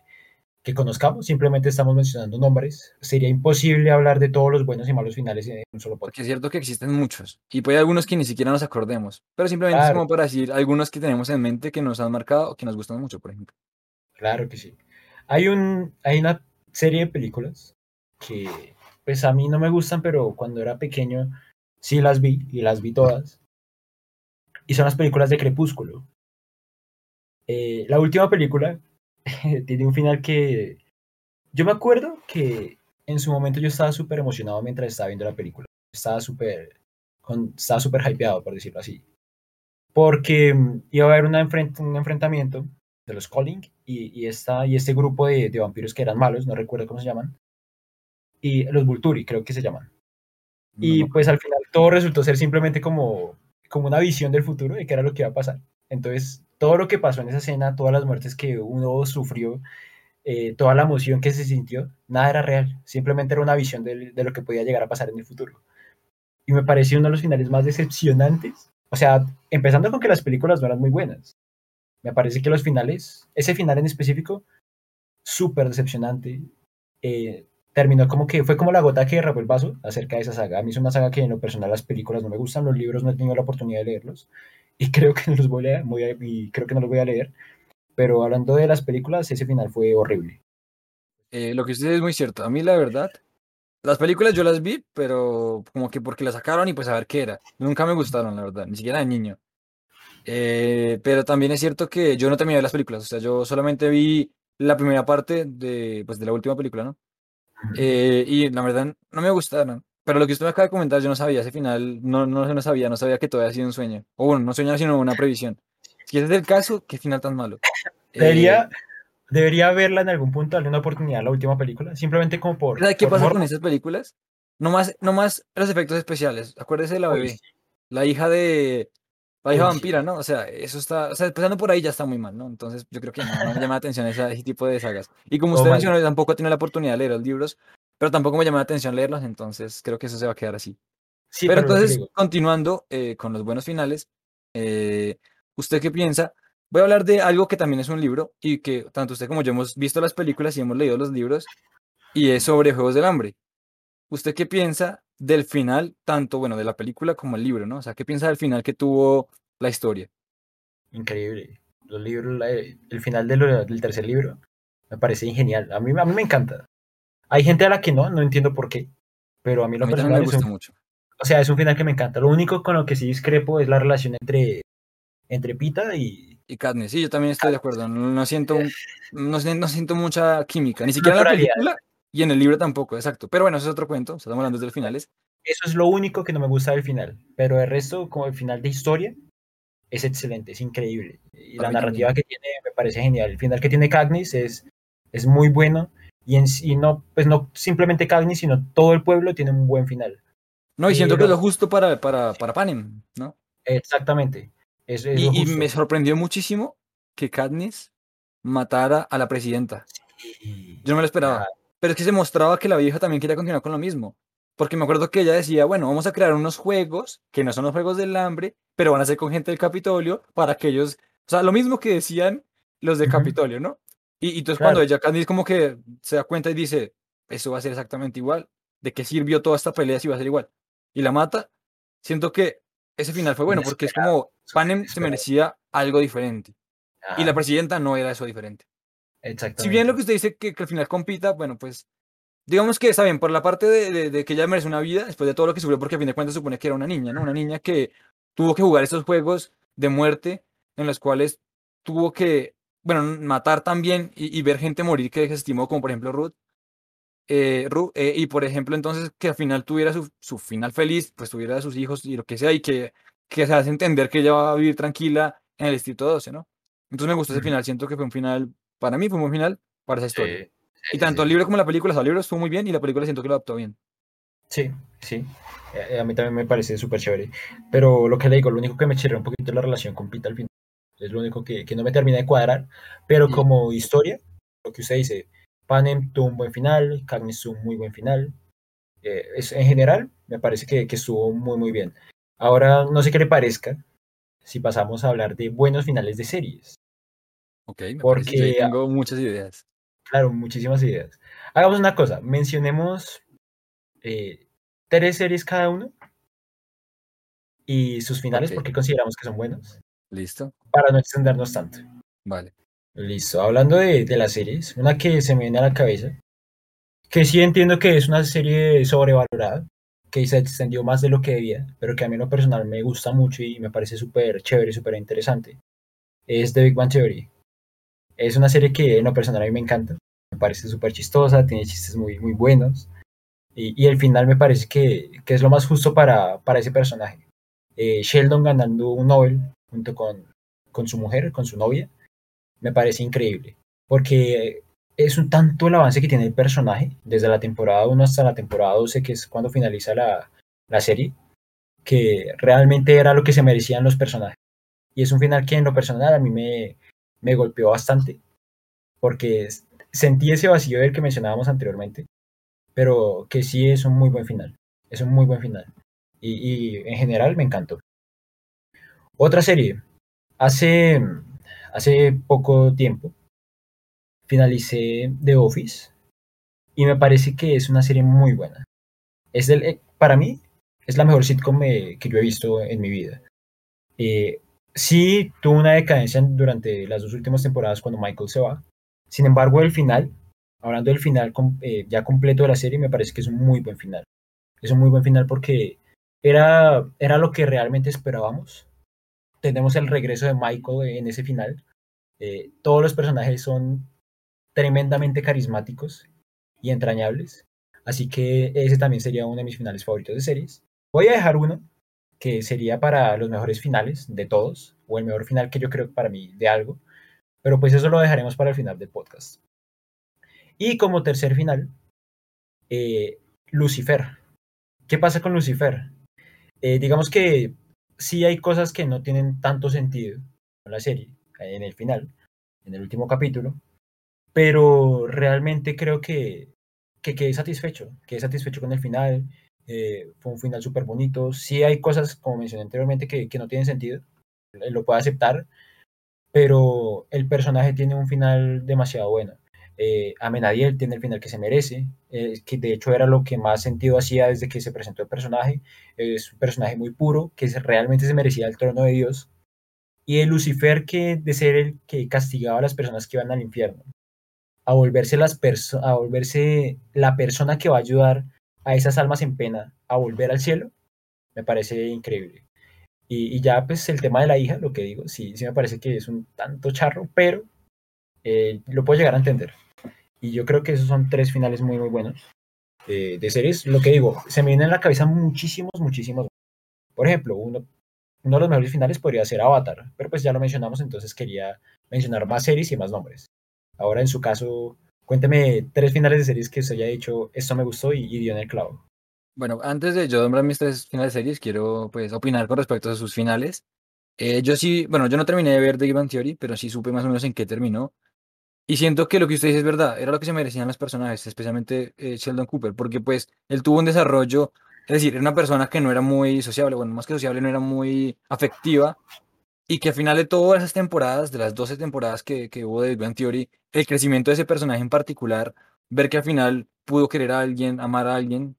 que conozcamos, simplemente estamos mencionando nombres. Sería imposible hablar de todos los buenos y malos finales en un solo podcast. Porque es cierto que existen muchos, y puede algunos que ni siquiera nos acordemos, pero simplemente es como para decir algunos que tenemos en mente que nos han marcado o que nos gustan mucho, por ejemplo. Claro que sí. Hay, un, hay una serie de películas que pues a mí no me gustan, pero cuando era pequeño sí las vi y las vi todas. Y son las películas de Crepúsculo. Eh, la última película tiene un final que yo me acuerdo que en su momento yo estaba súper emocionado mientras estaba viendo la película. Estaba súper estaba súper hypeado, por decirlo así. Porque mm, iba a haber una enfrent un enfrentamiento de los Calling y, y, esta, y este grupo de, de, vampiros que eran malos, no recuerdo cómo se llaman, y los Vulturi, creo que se llaman. No, y no. pues al final todo resultó ser simplemente como, como una visión del futuro de qué era lo que iba a pasar. Entonces, todo lo que pasó en esa escena, todas las muertes que uno sufrió, eh, toda la emoción que se sintió, nada era real, simplemente era una visión de, lo que podía llegar a pasar en el futuro. Y me pareció uno de los finales más decepcionantes. O sea, empezando con que las películas no eran muy buenas. Me parece que los finales, ese final en específico, súper decepcionante. Eh, terminó como que fue como la gota que derramó el vaso acerca de esa saga. A mí es una saga que en lo personal las películas no me gustan, los libros no he tenido la oportunidad de leerlos y creo que no los voy a, voy a y creo que no los voy a leer. Pero hablando de las películas, ese final fue horrible. Eh, lo que usted es muy cierto. A mí la verdad, las películas yo las vi, pero como que porque las sacaron y pues a ver qué era. Nunca me gustaron, la verdad, ni siquiera de niño. Eh, pero también es cierto que yo no terminé las películas, o sea, yo solamente vi la primera parte de, pues, de la última película, ¿no? Eh, y la verdad no me gustaron. Pero lo que usted me acaba de comentar, yo no sabía, ese final no, no, no sabía, no sabía que todavía ha sido un sueño. O bueno, no sueño, sino una previsión. Si ese es el caso, qué final tan malo. Debería, eh, debería verla en algún punto, darle una oportunidad a la última película, simplemente como por... ¿Sabe qué por pasa con esas películas? No más, no más los efectos especiales. Acuérdese de la bebé, Uy, la hija de... La hija Uy, vampira, ¿no? O sea, eso está, o sea, empezando por ahí ya está muy mal, ¿no? Entonces yo creo que no, no me llama la atención ese, ese tipo de sagas. Y como todo usted mal. mencionó, tampoco tenido la oportunidad de leer los libros, pero tampoco me llama la atención leerlos, entonces creo que eso se va a quedar así. Sí, Pero entonces, continuando eh, con los buenos finales, eh, ¿usted qué piensa? Voy a hablar de algo que también es un libro y que tanto usted como yo hemos visto las películas y hemos leído los libros, y es sobre Juegos del Hambre. ¿Usted qué piensa del final, tanto, bueno, de la película como el libro, ¿no? O sea, ¿qué piensa del final que tuvo la historia? increíble. Los libros, el final de lo- del tercer libro me parece genial. A mí, a mí me encanta. Hay gente a la que no, no entiendo por qué, pero a mí A lo mí también me personal es gusta un, mucho. o sea, es un final que me encanta. Lo único con lo que sí discrepo es la relación entre, entre Pita y Y Katniss, sí, yo también estoy de acuerdo. No, no siento, no, no siento mucha química, ni siquiera en la película y en el libro tampoco, exacto. Pero bueno, eso es otro cuento, estamos hablando de los finales. Eso es lo único que no me gusta del final, pero el resto, como el final de historia, es excelente, es increíble. Y Para la mí narrativa también. que tiene me parece genial. El final que tiene Katniss es, es muy bueno y, en, no, pues no simplemente Katniss, sino todo el pueblo tiene un buen final. No, y siento que es lo, justo para, para, para Panem, ¿no? exactamente, es, Y, y me sorprendió muchísimo que Katniss matara a la presidenta. Yo no me lo esperaba. Pero es que se mostraba que la vieja también quería continuar con lo mismo. Porque me acuerdo que ella decía, bueno, vamos a crear unos juegos que no son los juegos del hambre, pero van a ser con gente del Capitolio para que ellos, o sea, lo mismo que decían los del Capitolio, ¿no? Y, y entonces cuando ella, Katniss como que se da cuenta y dice, eso va a ser exactamente igual, ¿de qué sirvió toda esta pelea si va a ser igual? Y la mata, siento que ese final fue bueno porque es como Panem se merecía algo diferente. Y la presidenta no era eso diferente. Si bien lo que exactamente. usted dice que, que al final compita, bueno, pues digamos que está bien, por la parte de, de- de que ella merece una vida, después de todo lo que sufrió, porque a fin de cuentas supone que era una niña, ¿no? Una niña que tuvo que jugar estos juegos de muerte en los cuales tuvo que, bueno, matar también y, y ver gente morir que se estimó, como por ejemplo Ruth. eh, Ru- eh, y por ejemplo, entonces que al final tuviera su, su final feliz, pues tuviera a sus hijos y lo que sea, y que, que se hace entender que ella va a vivir tranquila en el distrito 12, ¿no? Entonces me gustó ese Ujú. final, siento que fue un final, para mí fue un buen final para esa historia. Sí, Y sí, sí, tanto el sí. libro como la película, o sea, el libro estuvo muy bien y la película siento que lo adaptó bien. Sí, sí. Eh, A mí también me parece súper chévere. Pero lo que le digo, lo único que me chirrea un poquito es la relación con Pita al final. Es lo único que, que no me termina de cuadrar. Pero como historia, lo que usted dice, Panem tuvo un buen final, Katniss tuvo un muy buen final. Eh, es, en general, me parece que, que estuvo muy, muy bien. Ahora, no sé qué le parezca si pasamos a hablar de buenos finales de series. ok, me Porque, tengo muchas ideas. claro, muchísimas ideas. Hagamos una cosa, mencionemos eh, tres series cada uno y sus finales, Ok, porque consideramos que son buenos, listo, para no extendernos tanto. vale. Listo, hablando de, de las series, una que se me viene a la cabeza, que sí entiendo que es una serie sobrevalorada, que se extendió más de lo que debía, pero que a mí en lo personal me gusta mucho y me parece súper chévere, súper interesante, es The Big Bang Theory. Es una serie que en lo personal a mí me encanta, me parece súper chistosa, tiene chistes muy, muy buenos, y, y el final me parece que, que es lo más justo para, para ese personaje. Eh, Sheldon ganando un Nobel junto con, con su mujer, con su novia, me parece increíble, porque es un tanto el avance que tiene el personaje, desde la temporada 1 hasta la temporada 12, que es cuando finaliza la, la serie, que realmente era lo que se merecían los personajes. Y es un final que en lo personal a mí me, me golpeó bastante, porque sentí ese vacío del que mencionábamos anteriormente, pero que sí es un muy buen final, es un muy buen final. Y, y en general me encantó. Otra serie, hace, hace poco tiempo finalicé The Office y me parece que es una serie muy buena. Es eh, para mí, es la mejor sitcom eh, que yo he visto en mi vida. Eh, sí tuvo una decadencia durante las dos últimas temporadas cuando Michael se va. Sin embargo, el final, hablando del final ya completo de la serie, me parece que es un muy buen final. Es un muy buen final porque era, era lo que realmente esperábamos. Tenemos el regreso de Michael en ese final. Eh, todos los personajes son tremendamente carismáticos y entrañables. Así que ese también sería uno de mis finales favoritos de series. Voy a dejar uno que sería para los mejores finales de todos, o el mejor final que yo creo para mí de algo, pero pues eso lo dejaremos para el final del podcast. Y como tercer final, eh, Lucifer. ¿Qué pasa con Lucifer? Eh, digamos que sí hay cosas que no tienen tanto sentido en la serie, en el final, en el último capítulo, pero realmente creo que, que quedé satisfecho, quedé satisfecho con el final, eh, fue un final súper bonito, sí hay cosas, como mencioné anteriormente, que, que no tienen sentido, lo puedo aceptar, pero el personaje tiene un final demasiado bueno. Eh, Amenadiel tiene el final que se merece, eh, que de hecho era lo que más sentido hacía desde que se presentó el personaje. Es un personaje muy puro, que realmente se merecía el trono de Dios. Y el Lucifer, que de ser el que castigaba a las personas que iban al infierno, a volverse, las a volverse la persona que va a ayudar a esas almas en pena a volver al cielo, me parece increíble. Y, y, ya pues el tema de la hija, lo que digo, sí, sí me parece que es un tanto charro, pero eh, lo puedo llegar a entender. Y yo creo que esos son tres finales muy, muy buenos eh, de series. Lo que digo, se me vienen en la cabeza muchísimos, muchísimos. Por ejemplo, uno, uno de los mejores finales podría ser Avatar, pero pues ya lo mencionamos, entonces quería mencionar más series y más nombres. Ahora, en su caso, cuénteme tres finales de series que usted haya dicho, esto me gustó y, y dio en el clavo. Bueno, antes de yo nombrar mis tres finales de series, quiero pues opinar con respecto a sus finales. Eh, yo sí, bueno, yo no terminé de ver The Bang Theory, pero sí supe más o menos en qué terminó. Y siento que lo que usted dice es verdad, era lo que se merecían los personajes, especialmente eh, Sheldon Cooper, porque pues él tuvo un desarrollo, es decir, era una persona que no era muy sociable, bueno, más que sociable, no era muy afectiva, y que al final de todas esas temporadas, de las 12 temporadas que, que hubo de Big Bang Theory, el crecimiento de ese personaje en particular, ver que al final pudo querer a alguien, amar a alguien,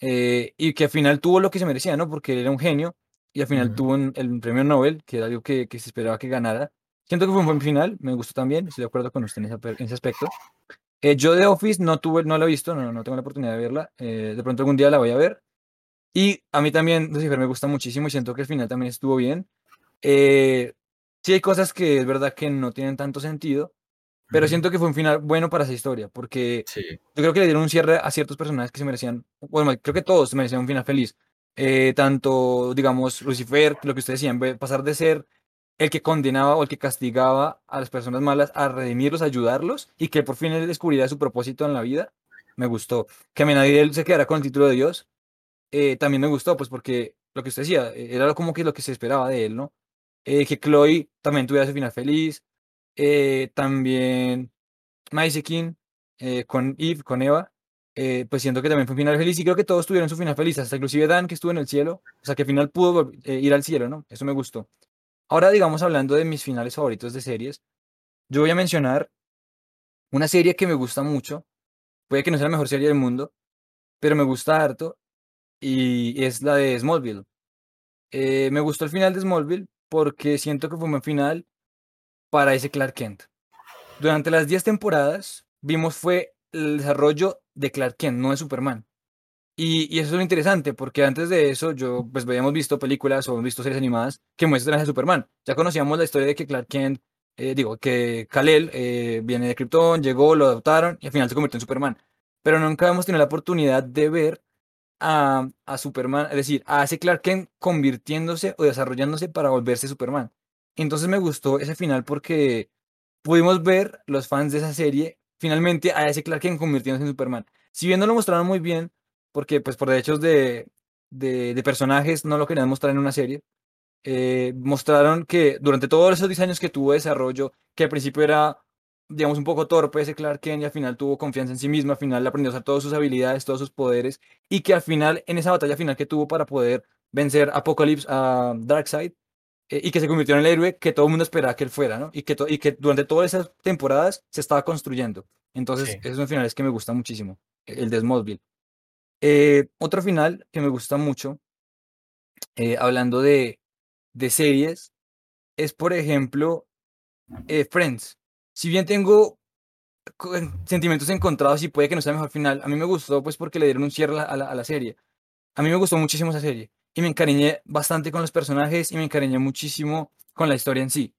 eh, y que al final tuvo lo que se merecía, ¿no? Porque él era un genio, y al final tuvo un- el premio Nobel, que era algo que, que se esperaba que ganara, Siento que fue un buen final, me gustó también, estoy de acuerdo con usted en ese, en ese aspecto. Eh, yo de Office no tuve, no la he visto, no, no tengo la oportunidad de verla. Eh, de pronto algún día la voy a ver. Y a mí también Lucifer me gusta muchísimo y siento que el final también estuvo bien. Eh, sí hay cosas que es verdad que no tienen tanto sentido, pero Ujú. siento que fue un final bueno para esa historia, porque Sí, yo creo que le dieron un cierre a ciertos personajes que se merecían, bueno, creo que todos se merecían un final feliz. Eh, tanto, digamos, Lucifer, lo que ustedes decían, pasar de ser el que condenaba o el que castigaba a las personas malas a redimirlos, a ayudarlos, y que por fin él descubriera su propósito en la vida, me gustó. Que él se quedara con el título de Dios, eh, también me gustó, pues porque lo que usted decía, eh, era como que lo que se esperaba de él, ¿no? Eh, que Chloe también tuviera su final feliz, eh, también Maisie King eh, con Eve, con Eva, eh, pues siento que también fue un final feliz y creo que todos tuvieron su final feliz, hasta inclusive Dan que estuvo en el cielo, o sea que al final pudo ir al cielo, ¿no? Eso me gustó. Ahora, digamos, hablando de mis finales favoritos de series, yo voy a mencionar una serie que me gusta mucho, puede que no sea la mejor serie del mundo, pero me gusta harto y es la de Smallville. Eh, me gustó el final de Smallville porque siento que fue un final para ese Clark Kent. Durante las 10 temporadas vimos fue el desarrollo de Clark Kent, no de Superman. Y, eso es lo interesante, porque antes de eso yo pues habíamos visto películas o hemos visto series animadas que muestran a Superman. Ya conocíamos la historia de que Clark Kent, eh, digo, que Kal-El eh, viene de Krypton, llegó, lo adoptaron y al final se convirtió en Superman. Pero nunca hemos tenido la oportunidad de ver a, a Superman, es decir, a ese Clark Kent convirtiéndose o desarrollándose para volverse Superman. Entonces me gustó ese final porque pudimos ver los fans de esa serie finalmente a ese Clark Kent convirtiéndose en Superman. Si bien no lo mostraron muy bien, porque pues por derechos de, de, de personajes no lo querían mostrar en una serie, eh, mostraron que durante todos esos 10 años que tuvo desarrollo, que al principio era, digamos, un poco torpe ese Clark Kent y al final tuvo confianza en sí mismo, al final aprendió a usar todas sus habilidades, todos sus poderes, y que al final, en esa batalla final que tuvo para poder vencer a Apocalypse, a Darkseid, eh, y que se convirtió en el héroe que todo el mundo esperaba que él fuera, ¿no? Y que, y que durante todas esas temporadas se estaba construyendo. Entonces, sí. esos son finales que me gustan muchísimo, el de Smallville. Eh, otro final que me gusta mucho, eh, hablando de, de series, es, por ejemplo, eh, Friends. Si bien tengo sentimientos encontrados y puede que no sea mejor final, a mí me gustó pues porque le dieron un cierre a la- a la serie. A mí me gustó muchísimo esa serie y me encariñé bastante con los personajes y me encariñé muchísimo con la historia en sí.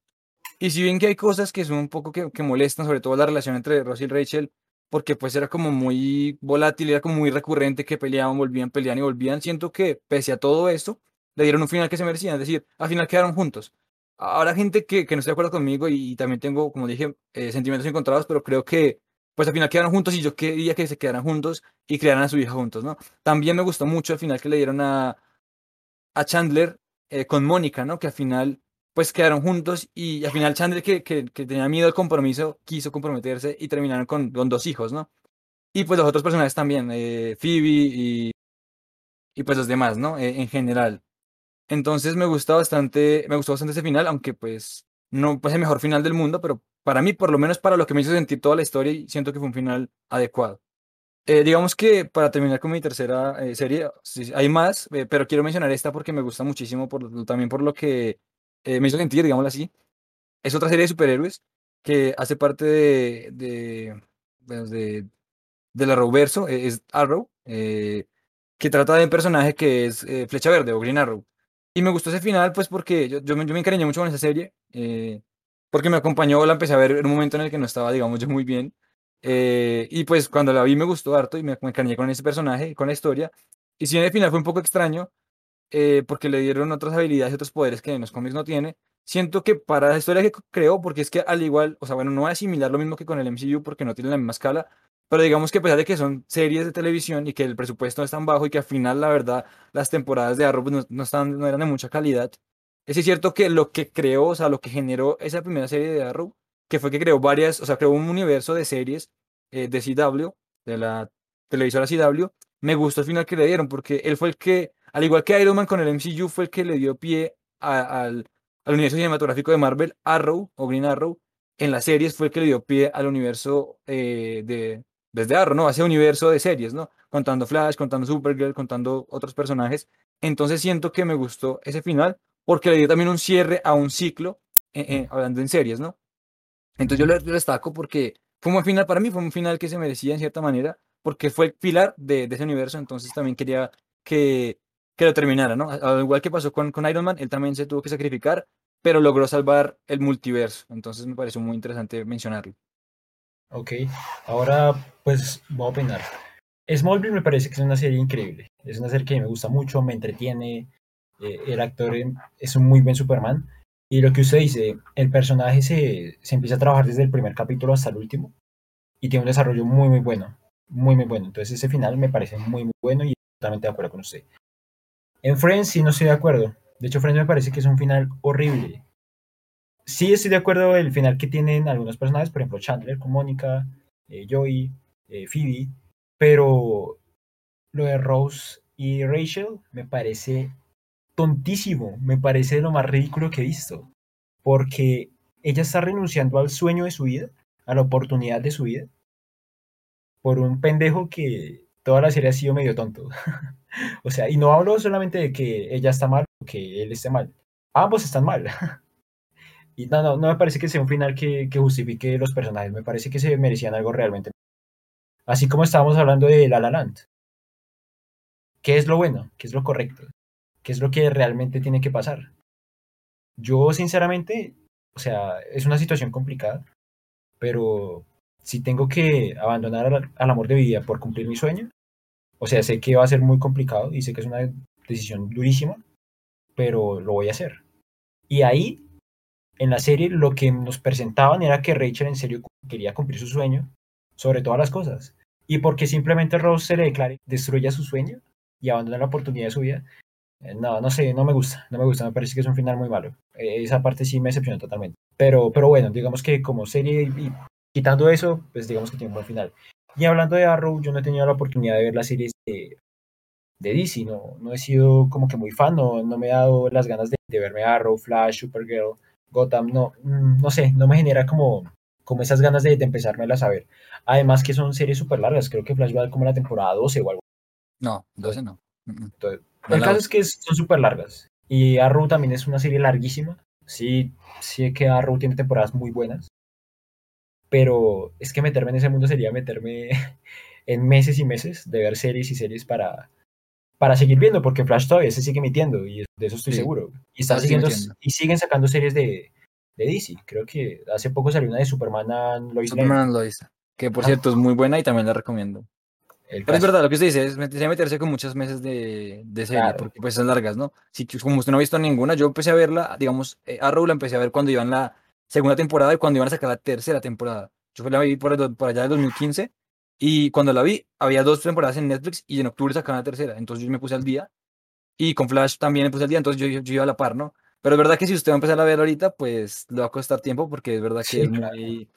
Y si bien que hay cosas que son un poco que, que molestan, sobre todo la relación entre Ross y Rachel, porque pues era como muy volátil, era como muy recurrente que peleaban, volvían, peleaban y volvían, siento que pese a todo esto, le dieron un final que se merecían, es decir, al final quedaron juntos. Ahora gente que, que no está de acuerdo conmigo y, también tengo, como dije, eh, sentimientos encontrados, pero creo que pues al final quedaron juntos y yo quería que se quedaran juntos y crearan a su hija juntos, ¿no? También me gustó mucho el final que le dieron a, a Chandler eh, con Mónica, ¿no? Que al final pues quedaron juntos y al final Chandler que, que, que tenía miedo al compromiso quiso comprometerse y terminaron con, con dos hijos, ¿no? Y pues los otros personajes también, eh, Phoebe y, y pues los demás, ¿no? Eh, en general. Entonces me gusta bastante, me gustó bastante ese final, aunque pues no pues el mejor final del mundo, pero para mí, por lo menos para lo que me hizo sentir toda la historia, siento que fue un final adecuado. Eh, digamos que para terminar con mi tercera eh, serie, sí, hay más, eh, pero quiero mencionar esta porque me gusta muchísimo, por, también por lo que eh, me hizo sentir, digámoslo así. Es otra serie de superhéroes que hace parte de, de, de, de la Arrowverso, eh, es Arrow, eh, que trata de un personaje que es eh, Flecha Verde o Green Arrow. Y me gustó ese final, pues porque yo, yo, me, yo encariñé mucho con esa serie, porque me acompañó, la empecé a ver en un momento en el que no estaba, digamos, yo muy bien. y pues cuando la vi me gustó harto y me, me encariñé con ese personaje con la historia. Y si bien el final fue un poco extraño, eh, porque le dieron otras habilidades y otros poderes que en los cómics no tiene. Siento que para la historia que creó, porque es que al igual, o sea, bueno, no voy a asimilar lo mismo que con el MCU porque no tiene la misma escala, pero digamos que a pesar de que son series de televisión y que el presupuesto no es tan bajo y que al final, la verdad, las temporadas de Arrow pues, no, no, están, no eran de mucha calidad, es cierto que lo que creó, o sea, lo que generó esa primera serie de Arrow, que fue que creó varias, o sea, creó un universo de series eh, de CW, de la televisora CW, me gustó el final que le dieron, porque él fue el que, al igual que Iron Man con el MCU, fue el que le dio pie al, al universo cinematográfico de Marvel, Arrow o Green Arrow, en las series fue el que le dio pie al universo eh, de, desde Arrow, ¿no? A ese universo de series, ¿no? Contando Flash, contando Supergirl, contando otros personajes. Entonces siento que me gustó ese final, porque le dio también un cierre a un ciclo hablando en series, ¿no? Entonces yo lo, destaco porque fue un final para mí, fue un final que se merecía en cierta manera, porque fue el pilar de, ese universo, entonces también quería que, que lo terminara, ¿no? Al igual que pasó con, con Iron Man, él también se tuvo que sacrificar, pero logró salvar el multiverso, entonces me pareció muy interesante mencionarlo. Ok, ahora pues voy a opinar. Smallville me parece que es una serie increíble, es una serie que me gusta mucho, me entretiene, eh, el actor es un muy buen Superman, y lo que usted dice, el personaje se, se, empieza a trabajar desde el primer capítulo hasta el último y tiene un desarrollo muy, muy bueno. Muy, muy bueno. Entonces ese final me parece muy, muy bueno y totalmente de acuerdo con usted. En Friends sí no estoy de acuerdo. De hecho, Friends me parece que es un final horrible. Sí estoy de acuerdo el final que tienen algunos personajes, por ejemplo Chandler con Mónica, eh, Joey, eh, Phoebe, pero lo de Rose y Rachel me parece tontísimo, me parece lo más ridículo que he visto, porque ella está renunciando al sueño de su vida, a la oportunidad de su vida, por un pendejo que toda la serie ha sido medio tonto. o sea, y no hablo solamente de que ella está mal o que él esté mal, ambos están mal. y no, no, no me parece que sea un final que, que justifique los personajes, me parece que se merecían algo realmente. Así como estábamos hablando de La La Land. ¿Qué es lo bueno? ¿Qué es lo correcto? qué es lo que realmente tiene que pasar. Yo, sinceramente, o sea, es una situación complicada, pero si tengo que abandonar al, amor de vida por cumplir mi sueño, o sea, sé que va a ser muy complicado y sé que es una decisión durísima, pero lo voy a hacer. Y ahí, en la serie, lo que nos presentaban era que Rachel en serio quería cumplir su sueño sobre todas las cosas. Y porque simplemente Rose se le declare, destruya su sueño y abandona la oportunidad de su vida, eh, no, no sé, no me gusta, no me gusta, me parece que es un final muy malo. Eh, esa parte sí me decepcionó totalmente. Pero, pero bueno, digamos que como serie y quitando eso, pues digamos que tiene un buen final. Y hablando de Arrow, yo no he tenido la oportunidad de ver las series de, de DC, no, no he sido como que muy fan, no, no me he dado las ganas de, de verme Arrow, Flash, Supergirl, Gotham, no, mm, no sé, no me genera como, como esas ganas de, de empezármelas a ver. Además que son series súper largas, creo que Flash va como la temporada 12 o algo. No, 12 no. Entonces, el caso es que son súper largas. Y Arrow también es una serie larguísima. Sí, sí que Arrow tiene temporadas muy buenas. Pero es que meterme en ese mundo sería meterme en meses y meses de ver series y series para, para seguir viendo, porque Flash todavía se sigue emitiendo y de eso estoy seguro. Y, están siguiendo, y siguen sacando series de, de DC. Creo que hace poco salió una de Superman and Lois Superman Lois, que por cierto es muy buena y también la recomiendo. Pero es verdad, lo que usted dice, es meterse con muchos meses de, de serie, porque pues son largas, ¿no? Si, como usted no ha visto ninguna, yo empecé a verla, digamos, eh, Arrow la empecé a ver cuando iban en la segunda temporada y cuando iban a sacar la tercera temporada. Yo la vi por, por allá de 2015 y cuando la vi, había dos temporadas en Netflix y en octubre sacaron la tercera. Entonces yo me puse al día y con Flash también me puse al día, entonces yo, yo, iba a la par, ¿no? Pero es verdad que si usted va a empezar a ver ahorita, pues le va a costar tiempo porque es verdad que es muy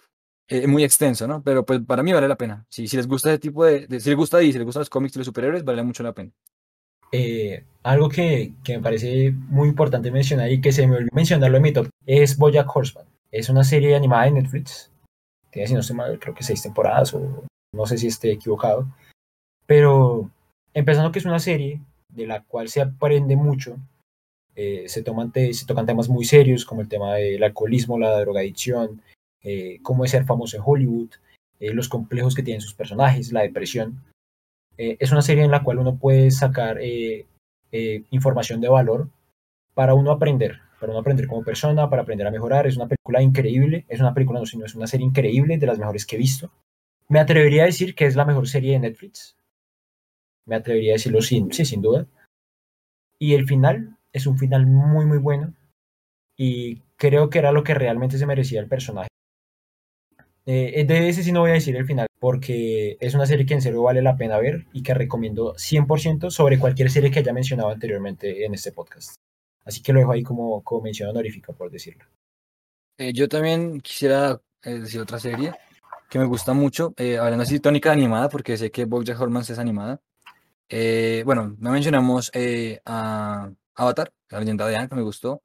eh, muy extenso, ¿no? Pero pues para mí vale la pena. Si, si les gusta ese tipo de, Si les gusta y si les gustan los cómics de los superhéroes, vale mucho la pena. Eh, algo que, que, me parece muy importante mencionar y que se me olvidó mencionarlo en mi top es Bojack Horseman. Es una serie animada de Netflix. Tiene, si no estoy mal, creo que seis temporadas o no sé si esté equivocado. Pero empezando que es una serie de la cual se aprende mucho, eh, se, toman se tocan temas muy serios como el tema del alcoholismo, la drogadicción, eh, cómo es ser famoso en Hollywood, eh, los complejos que tienen sus personajes, la depresión. Eh, es una serie en la cual uno puede sacar información de valor para uno aprender, para uno aprender como persona, para aprender a mejorar. Es una película increíble, es una película, no, sino es una serie increíble, de las mejores que he visto. Me atrevería a decir que es la mejor serie de Netflix. Me atrevería a decirlo sin, sí, sin duda. Y el final es un final muy, muy bueno. Y creo que era lo que realmente se merecía el personaje. Eh, de ese sí no voy a decir el final, porque es una serie que en serio vale la pena ver y que recomiendo 100% sobre cualquier serie que haya mencionado anteriormente en este podcast. Así que lo dejo ahí como, como mención honorífica, por decirlo. Eh, yo también quisiera eh, decir otra serie que me gusta mucho, hablando así tónica animada, porque sé que Bojack Horseman es animada. bueno, no mencionamos a Avatar, la leyenda de Anne, que me gustó.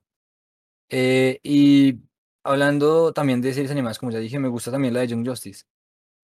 y hablando también de series animadas, como ya dije, me gusta también la de Young Justice.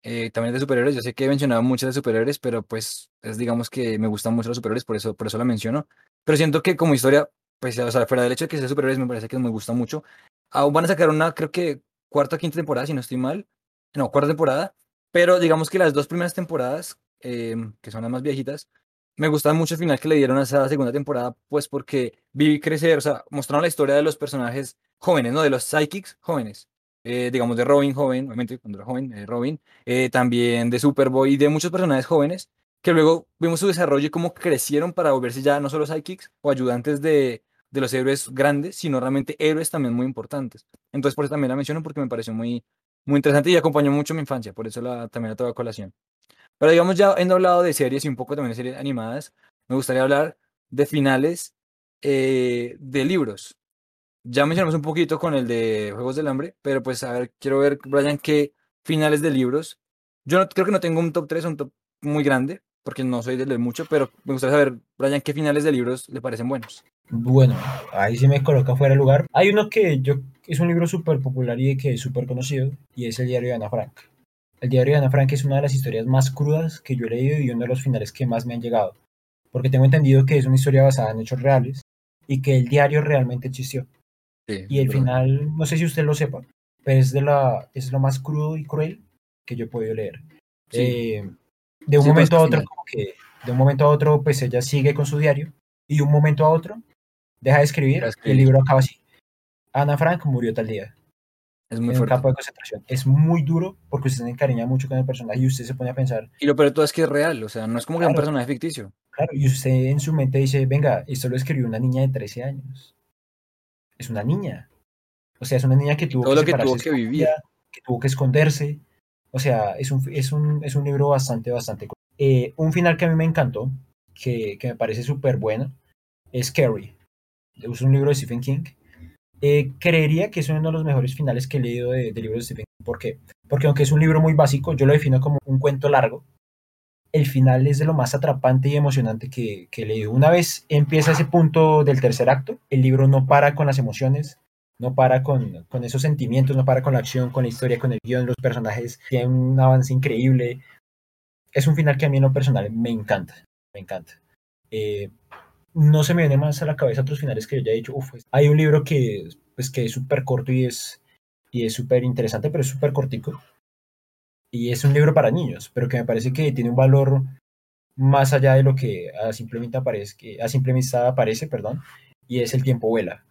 Eh, también de superhéroes, yo sé que he mencionado muchas de superhéroes, pero pues es digamos que me gustan mucho los superhéroes, por eso, por eso la menciono. Pero siento que como historia, pues o sea, fuera del hecho de que sea superhéroes, me parece que me gusta mucho. aún van a sacar una, creo que cuarta o quinta temporada, si no estoy mal. No, cuarta temporada. Pero digamos que las dos primeras temporadas, em, que son las más viejitas, me gustaba mucho el final que le dieron a esa segunda temporada, pues porque vi crecer, o sea, mostraron la historia de los personajes jóvenes, ¿no? De los psychics jóvenes. Eh, digamos de Robin joven, obviamente cuando era joven, eh, Robin, eh, también de Superboy y de muchos personajes jóvenes, que luego vimos su desarrollo y cómo crecieron para volverse ya no solo psychics o ayudantes de, de los héroes grandes, sino realmente héroes también muy importantes. Entonces por eso también la menciono porque me pareció muy, muy interesante y acompañó mucho mi infancia, por eso la, también la tengo a colación. Pero digamos, ya habiendo hablado de series y un poco también de series animadas, me gustaría hablar de finales eh, de libros. Ya mencionamos un poquito con el de Juegos del Hambre, pero pues a ver, quiero ver, Brian, qué finales de libros. Yo no, creo que no tengo un top 3, un top muy grande, porque no soy de leer mucho, pero me gustaría saber, Brian, qué finales de libros le parecen buenos. Bueno, ahí sí me coloca fuera de lugar. Hay uno que yo es un libro súper popular y que es súper conocido, y es el diario de Ana Frank. El diario de Ana Frank es una de las historias más crudas que yo he leído y uno de los finales que más me han llegado, porque tengo entendido que es una historia basada en hechos reales y que el diario realmente existió. y el final, no sé si usted lo sepa, pero es, de la, es lo más crudo y cruel que yo he podido leer. Eh, de un momento a otro, como que de un momento a otro, pues ella sigue con su diario y de un momento a otro deja de escribir y el libro acaba así. Ana Frank murió tal día. Es muy fuerte. campo de concentración. Es muy duro porque usted se encariña mucho con el personaje y usted se pone a pensar. Y lo peor de todo es que es real, o sea, no es como que un personaje ficticio. Claro, y usted en su mente dice, venga, esto lo escribió una niña de 13 años. Es una niña. O sea, es una niña que tuvo todo que, lo que tuvo que vivir. Que tuvo que esconderse. O sea, es un, es un, es un libro bastante, bastante. Eh, un final que a mí me encantó, que, que me parece súper bueno, es Carrie. Es un libro de Stephen King eh, creería que es uno de los mejores finales que he leído de, libros de Stephen King. ¿Por qué? Porque aunque es un libro muy básico, yo lo defino como un cuento largo. El final es de lo más atrapante y emocionante que, que he leído. Una vez empieza ese punto del tercer acto, el libro no para con las emociones, no para con, con, esos sentimientos, no para con la acción, con la historia, con el guion, los personajes tienen un avance increíble. Es un final que a mí en lo personal me encanta, me encanta. Eh, no se me viene más a la cabeza otros finales que yo ya he dicho, uf, hay un libro que, pues, que es súper corto y es y es súper interesante, pero es súper cortico. Y es un libro para niños, pero que me parece que tiene un valor más allá de lo que a simple vista aparece, a simple vista aparece, perdón, y es El tiempo vuela,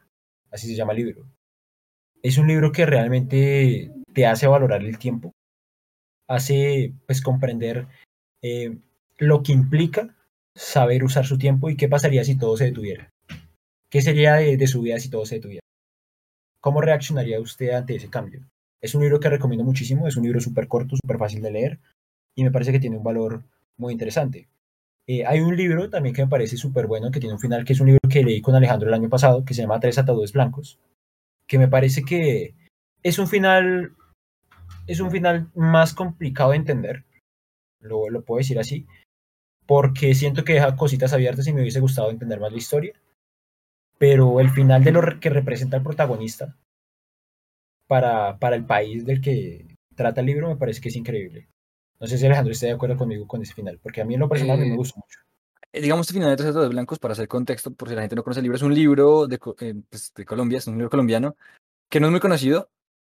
así se llama el libro. Es un libro que realmente te hace valorar el tiempo, hace pues comprender eh, lo que implica saber usar su tiempo y qué pasaría si todo se detuviera. ¿Qué sería de, su vida si todo se detuviera? ¿Cómo reaccionaría usted ante ese cambio? Es un libro que recomiendo muchísimo, es un libro súper corto, súper fácil de leer y me parece que tiene un valor muy interesante. Eh, hay un libro también que me parece súper bueno, que tiene un final, que es un libro que leí con Alejandro el año pasado, que se llama Tres ataúdes blancos, que me parece que es un final, es un final más complicado de entender, lo, lo puedo decir así, porque siento que deja cositas abiertas y me hubiese gustado entender más la historia. Pero el final de lo que representa el protagonista para, para el país del que trata el libro me parece que es increíble. No sé si Alejandro está de acuerdo conmigo con ese final, porque a mí en lo personal me eh, gustó mucho. Eh, digamos, este final de Tres de Blancos, para hacer contexto, por si la gente no conoce el libro, es un libro de, eh, pues, de Colombia, es un libro colombiano, que no es muy conocido,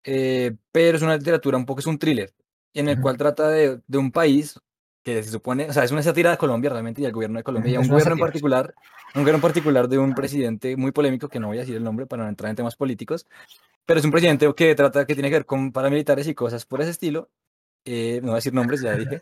pero es una literatura un poco, es un thriller, en el cual trata de, de, un país que se supone, o sea, es una sátira de Colombia realmente y el gobierno de Colombia y un gobierno en particular, un gobierno en particular de un presidente muy polémico, que no voy a decir el nombre para no entrar en temas políticos, pero es un presidente que trata, que tiene que ver con paramilitares y cosas por ese estilo, eh, no voy a decir nombres, ya dije,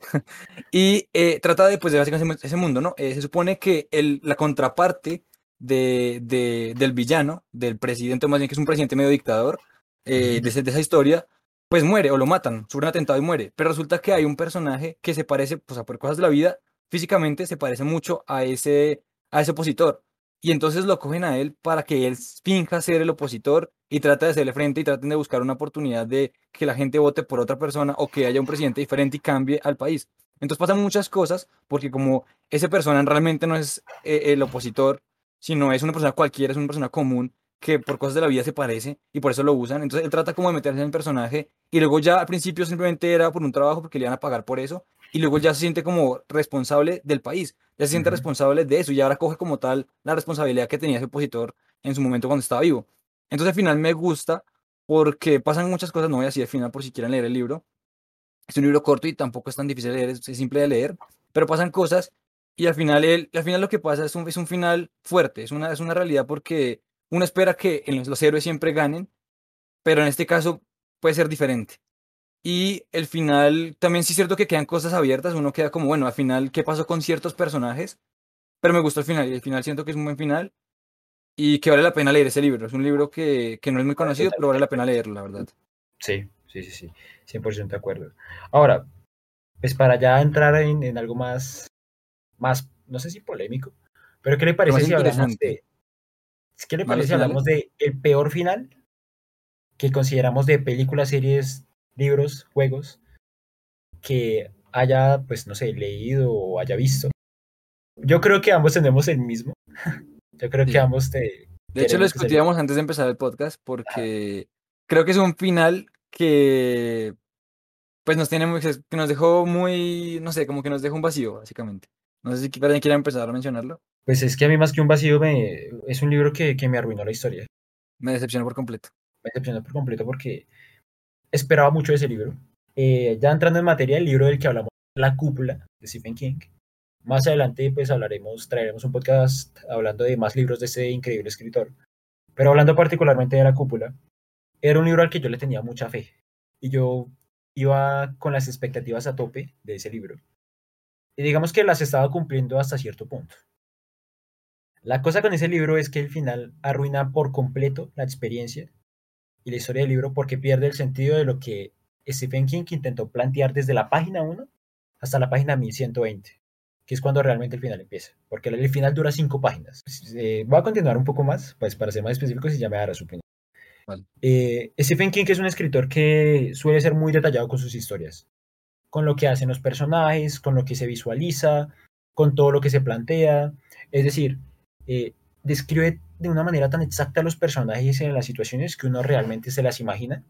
y eh, trata de, pues, de básicamente ese mundo, ¿no? Eh, se supone que el, la contraparte de, de, del villano, del presidente, más bien que es un presidente medio dictador, de, de esa historia, pues muere o lo matan, sufre un atentado y muere. Pero resulta que hay un personaje que se parece, pues a por cosas de la vida, físicamente se parece mucho a ese, a ese opositor. Y entonces lo cogen a él para que él finja ser el opositor y trate de hacerle frente y traten de buscar una oportunidad de que la gente vote por otra persona o que haya un presidente diferente y cambie al país. Entonces pasan muchas cosas porque como esa persona realmente no es eh, el opositor, sino es una persona cualquiera, es una persona común, que por cosas de la vida se parece y por eso lo usan. Entonces él trata como de meterse en el personaje y luego ya al principio simplemente era por un trabajo porque le iban a pagar por eso y luego ya se siente como responsable del país, ya se siente responsable de eso y ahora coge como tal la responsabilidad que tenía ese opositor en su momento cuando estaba vivo. Entonces al final me gusta porque pasan muchas cosas, no voy a decir al final por si quieren leer el libro. Es un libro corto y tampoco es tan difícil de leer, es, es simple de leer, pero pasan cosas y al final, el, al final lo que pasa es un, es un final fuerte, es una, es una realidad porque uno espera que los héroes siempre ganen, pero en este caso puede ser diferente. Y el final, también sí es cierto que quedan cosas abiertas, uno queda como, bueno, al final, ¿qué pasó con ciertos personajes? Pero me gustó el final, y el final siento que es un buen final y que vale la pena leer ese libro. Es un libro que, que no es muy conocido, pero vale la pena leerlo, la verdad. Sí, sí, sí, sí, 100% de acuerdo. Ahora, pues para ya entrar en, en algo más, más, no sé si polémico, pero ¿qué le parece si hablamos de, ¿qué le ¿Malos parece si hablamos de el peor final que consideramos de películas, series, libros, juegos que haya, pues no sé, leído o haya visto? Yo creo que ambos tenemos el mismo. Yo creo Sí. que ambos te De hecho, lo discutíamos antes de empezar el podcast porque creo que es un final que pues nos tiene muy, que nos dejó muy, no sé, como que nos dejó un vacío, básicamente. No sé si alguien quiera empezar a mencionarlo. Pues es que a mí más que un vacío me, es un libro que, que me arruinó la historia. Me decepcionó por completo. Me decepcionó por completo porque esperaba mucho de ese libro. Eh, ya entrando en materia, el libro del que hablamos, La Cúpula, de Stephen King. Más adelante, pues hablaremos, traeremos un podcast hablando de más libros de ese increíble escritor. Pero hablando particularmente de La Cúpula, era un libro al que yo le tenía mucha fe. Y yo iba con las expectativas a tope de ese libro. Y digamos que las estaba cumpliendo hasta cierto punto. La cosa con ese libro es que el final arruina por completo la experiencia y la historia del libro porque pierde el sentido de lo que Stephen King intentó plantear desde la página 1 hasta la página 1120, que es cuando realmente el final empieza, porque el final dura cinco páginas. Eh, voy a continuar un poco más, pues para ser más específicos y ya me dará su opinión. Vale. Eh, Stephen King es un escritor que suele ser muy detallado con sus historias, con lo que hacen los personajes, con lo que se visualiza, con todo lo que se plantea. Es decir, eh, describe de una manera tan exacta a los personajes en las situaciones que uno realmente se las imagina.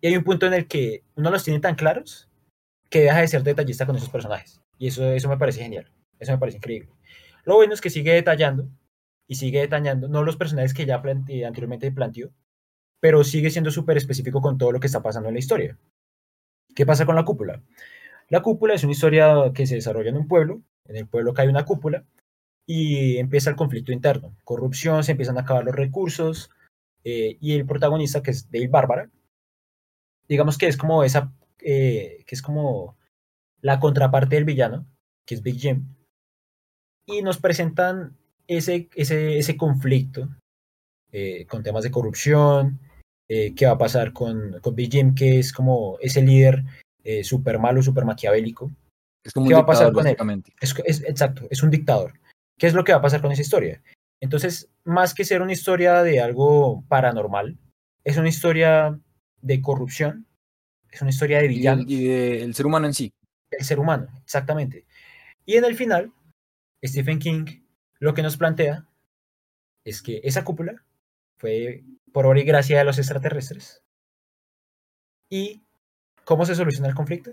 Y hay un punto en el que uno los tiene tan claros que deja de ser detallista con esos personajes. Y eso, eso me parece genial. Eso me parece increíble. Lo bueno es que sigue detallando y sigue detallando, no los personajes que ya plante, anteriormente planteó, pero sigue siendo súper específico con todo lo que está pasando en la historia. ¿Qué pasa con la cúpula? La cúpula es una historia que se desarrolla en un pueblo, en el pueblo cae una cúpula y empieza el conflicto interno, corrupción, se empiezan a acabar los recursos eh, y el protagonista que es Dale Bárbara, digamos que es como esa, eh, que es como la contraparte del villano, que es Big Jim, y nos presentan ese, ese, ese conflicto eh, con temas de corrupción, qué va a pasar con, con Big Jim, que es como ese líder súper malo, súper maquiavélico. Es como ¿Qué un va a pasar con él? Es, es- exacto, es un dictador. ¿Qué es lo que va a pasar con esa historia? Entonces, más que ser una historia de algo paranormal, es una historia de corrupción, es una historia de Y, del- y del ser humano en sí. del ser humano, exactamente. Y en el final, Stephen King lo que nos plantea es que esa cúpula fue por obra y gracia de los extraterrestres. ¿Y cómo se soluciona el conflicto?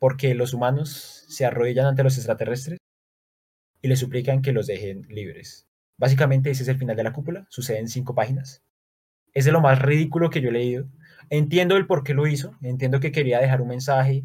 Porque los humanos se arrodillan ante los extraterrestres y les suplican que los dejen libres. Básicamente ese es el final de la cúpula, sucede en cinco páginas. Es de lo más ridículo que yo he leído. Entiendo el por qué lo hizo, entiendo que quería dejar un mensaje,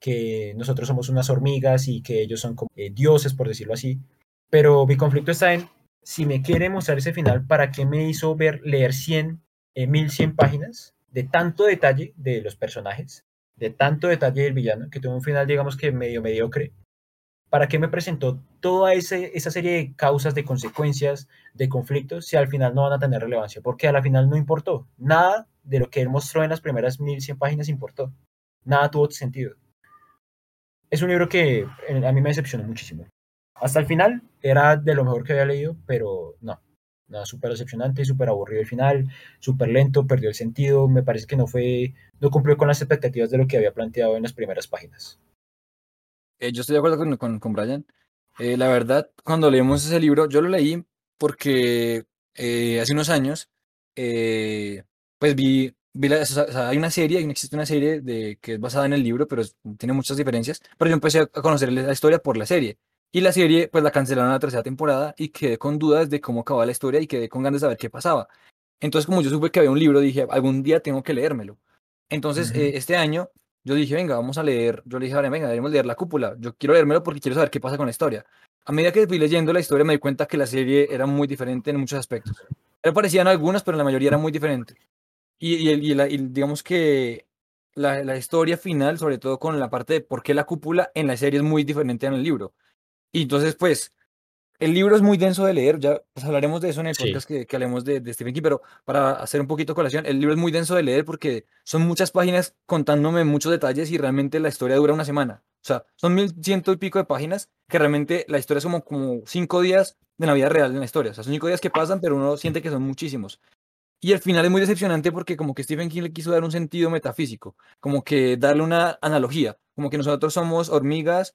que nosotros somos unas hormigas y que ellos son como eh, dioses, por decirlo así. Pero mi conflicto está en, si me quiere mostrar ese final, ¿para qué me hizo ver, leer 100, eh, 1100 páginas de tanto detalle de los personajes, de tanto detalle del villano, que tuvo un final, digamos que medio mediocre? ¿Para qué me presentó toda esa serie de causas, de consecuencias, de conflictos, si al final no van a tener relevancia? Porque a la final no importó. Nada de lo que él mostró en las primeras 1100 páginas importó. Nada tuvo sentido. Es un libro que eh, a mí me decepcionó muchísimo. Hasta el final era de lo mejor que había leído, pero no. Nada, súper decepcionante, súper aburrido el final, súper lento, perdió el sentido. Me parece que no fue, no cumplió con las expectativas de lo que había planteado en las primeras páginas. Eh, yo estoy de acuerdo con, con, con Brian. Eh, la verdad, cuando leímos ese libro, yo lo leí porque eh, hace unos años, pues vi, vi la- o sea, o sea, hay una serie, existe una serie de, que es basada en el libro, pero es- tiene muchas diferencias. Pero yo empecé a conocer la historia por la serie. Y la serie, pues la cancelaron la tercera temporada y quedé con dudas de cómo acababa la historia y quedé con ganas de saber qué pasaba. Entonces, como yo supe que había un libro, dije, algún día tengo que leérmelo. Entonces, eh, este año, yo dije, venga, vamos a leer. Yo le dije, venga, debemos leer La Cúpula. Yo quiero leérmelo porque quiero saber qué pasa con la historia. A medida que fui leyendo la historia, me di cuenta que la serie era muy diferente en muchos aspectos. Me parecían algunas, pero la mayoría era muy diferente. Y, y, y la- digamos que la, la historia final, sobre todo con la parte de por qué la cúpula en la serie es muy diferente en el libro. Y entonces, pues, el libro es muy denso de leer, ya pues, hablaremos de eso en el Sí, podcast que, que hablemos de, de Stephen King, pero para hacer un poquito colación, el libro es muy denso de leer porque son muchas páginas contándome muchos detalles y realmente la historia dura una semana. O sea, son mil ciento y pico de páginas que realmente la historia es como, como cinco días de la vida real en la historia. O sea, son cinco días que pasan, pero uno siente que son muchísimos. Y el final es muy decepcionante porque como que Stephen King le quiso dar un sentido metafísico, como que darle una analogía, como que nosotros somos hormigas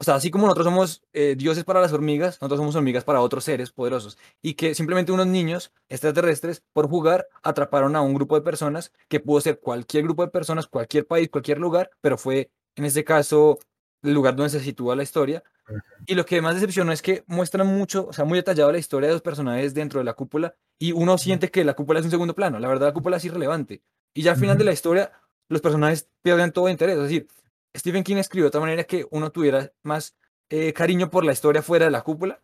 o sea, así como nosotros somos eh, dioses para las hormigas, nosotros somos hormigas para otros seres poderosos. Y que simplemente unos niños extraterrestres, por jugar, atraparon a un grupo de personas, que pudo ser cualquier grupo de personas, cualquier país, cualquier lugar, pero fue en este caso el lugar donde se sitúa la historia. Y lo que más decepcionó es que muestran mucho, o sea, muy detallado la historia de los personajes dentro de la cúpula y uno siente que la cúpula es un segundo plano. La verdad, la cúpula es irrelevante. Y ya al final de la historia, los personajes pierden todo interés. Es decir, Stephen King escribió de tal manera que uno tuviera más eh, cariño por la historia fuera de la cúpula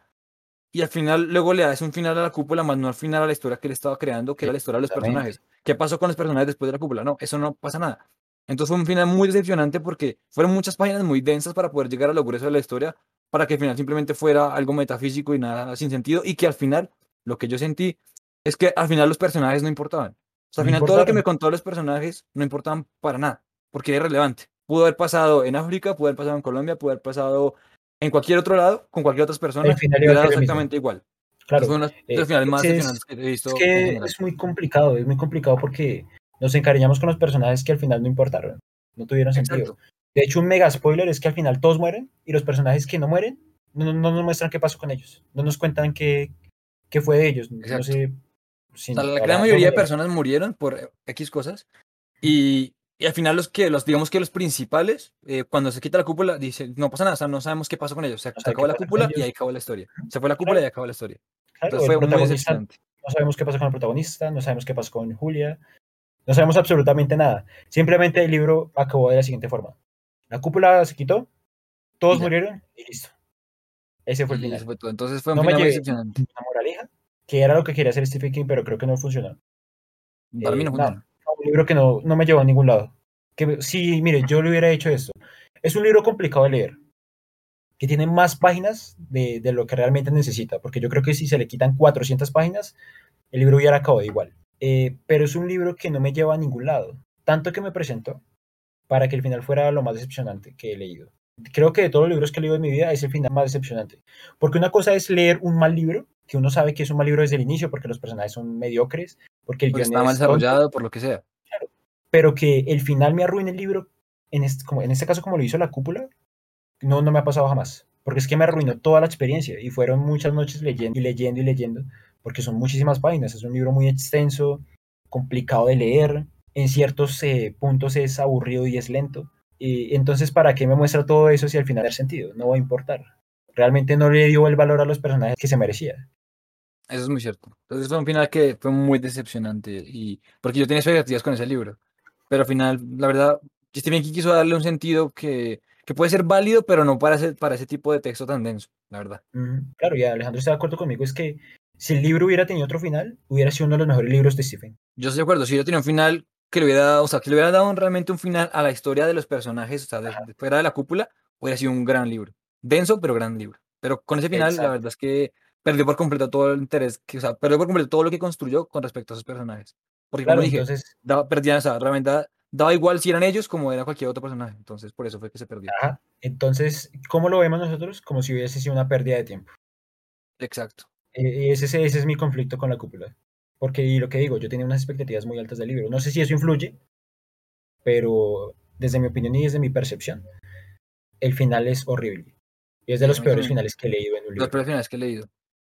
y al final luego le das un final a la cúpula, más no al final a la historia que él estaba creando, que era la historia de los personajes. ¿Qué pasó con los personajes después de la cúpula? No, eso no pasa nada. Entonces fue un final muy decepcionante porque fueron muchas páginas muy densas para poder llegar a lo grueso de la historia, para que al final simplemente fuera algo metafísico y nada sin sentido, y que al final lo que yo sentí es que al final los personajes no importaban. O sea, al No final todo lo que me contó los personajes no importaban para nada, porque era irrelevante. Pudo haber pasado en África, pudo haber pasado en Colombia, pudo haber pasado en cualquier otro lado, con cualquier otra El persona, final iba el mismo. exactamente igual. Claro. uno de eh, los finales más es, que he es visto en que es muy complicado, es muy complicado porque nos encariñamos con los personajes que al final no importaron, no tuvieron sentido. Exacto, De hecho, un mega spoiler es que al final todos mueren y los personajes que no mueren no, no nos muestran qué pasó con ellos, no nos cuentan qué, qué fue de ellos. No sé, O si sea, la gran mayoría de personas murieron por X cosas y, y al final los que, los, digamos que los principales, eh, cuando se quita la cúpula, dicen, no pasa nada, o sea, no sabemos qué pasó con ellos. Se, No se acabó la cúpula y ahí acabó la historia. Se fue la cúpula y Claro, acabó la historia. claro. Entonces fue muy decepcionante. no sabemos qué pasó con el protagonista, no sabemos qué pasó con Julia, no sabemos absolutamente nada. Simplemente el libro acabó de la siguiente forma. La cúpula se quitó, Y todos murieron y listo. Ese fue el Y final. fue todo. Entonces fue un No final decepcionante. ninguna moraleja, que era lo que quería hacer Stephen King, pero creo que no funcionó. Para mí Eh, no no, funcionó. Libro que no, no me llevó a ningún lado. Que sí, mire, yo le hubiera hecho esto. Es un libro complicado de leer, que tiene más páginas de, de lo que realmente necesita, porque yo creo que si se le quitan 400 páginas, el libro hubiera acabado igual. Eh, pero es un libro que no me lleva a ningún lado, tanto que me presentó para que el final fuera lo más decepcionante que he leído. Creo que de todos los libros que he leído en mi vida es el final más decepcionante. Porque una cosa es leer un mal libro, que uno sabe que es un mal libro desde el inicio, porque los personajes son mediocres, porque el Porque guion mal es tonto, desarrollado, por lo que sea. Pero que el final me arruine el libro, en este, caso como lo hizo la cúpula, no, no me ha pasado jamás. Porque es que me arruinó toda la experiencia y fueron muchas noches leyendo y leyendo y leyendo, porque son muchísimas páginas, es un libro muy extenso, complicado de leer, en ciertos eh, puntos es aburrido y es lento. Y entonces, ¿para qué me muestra todo eso si al final no sentido? No va a importar. Realmente no le dio el valor a los personajes que se merecía. Eso es muy cierto. Entonces fue un final que fue muy decepcionante. Y porque yo tenía expectativas con ese libro. Pero al final, la verdad, Stephen King quiso darle un sentido que, que puede ser válido, pero no para ese, para ese tipo de texto tan denso, la verdad. Mm, claro, y Alejandro está de acuerdo conmigo, es que si el libro hubiera tenido otro final, hubiera sido uno de los mejores libros de Stephen. Yo estoy de acuerdo, si yo tenía un final que le hubiera dado, o sea, que le hubiera dado realmente un final a la historia de los personajes, o sea, de, de fuera de la cúpula, hubiera sido un gran libro. Denso, pero gran libro. Pero con ese final, la verdad es que perdió por completo todo el interés, que, o sea, perdió por completo todo lo que construyó con respecto a esos personajes. Porque Claro, como dije, entonces, daba, perdían, o sea, realmente daba, daba igual si eran ellos como era cualquier otro personaje. Entonces, por eso fue que se perdió. ajá, entonces, ¿cómo lo vemos nosotros? Como si hubiese sido una pérdida de tiempo. Exacto. Eh, ese, ese, ese es mi conflicto con la cúpula. Porque, y lo que digo, yo tenía unas expectativas muy altas del libro. No sé si eso influye, pero desde mi opinión y desde mi percepción, el final es horrible. Y es de los peores finales que he leído en un Los libro. peores finales que he leído.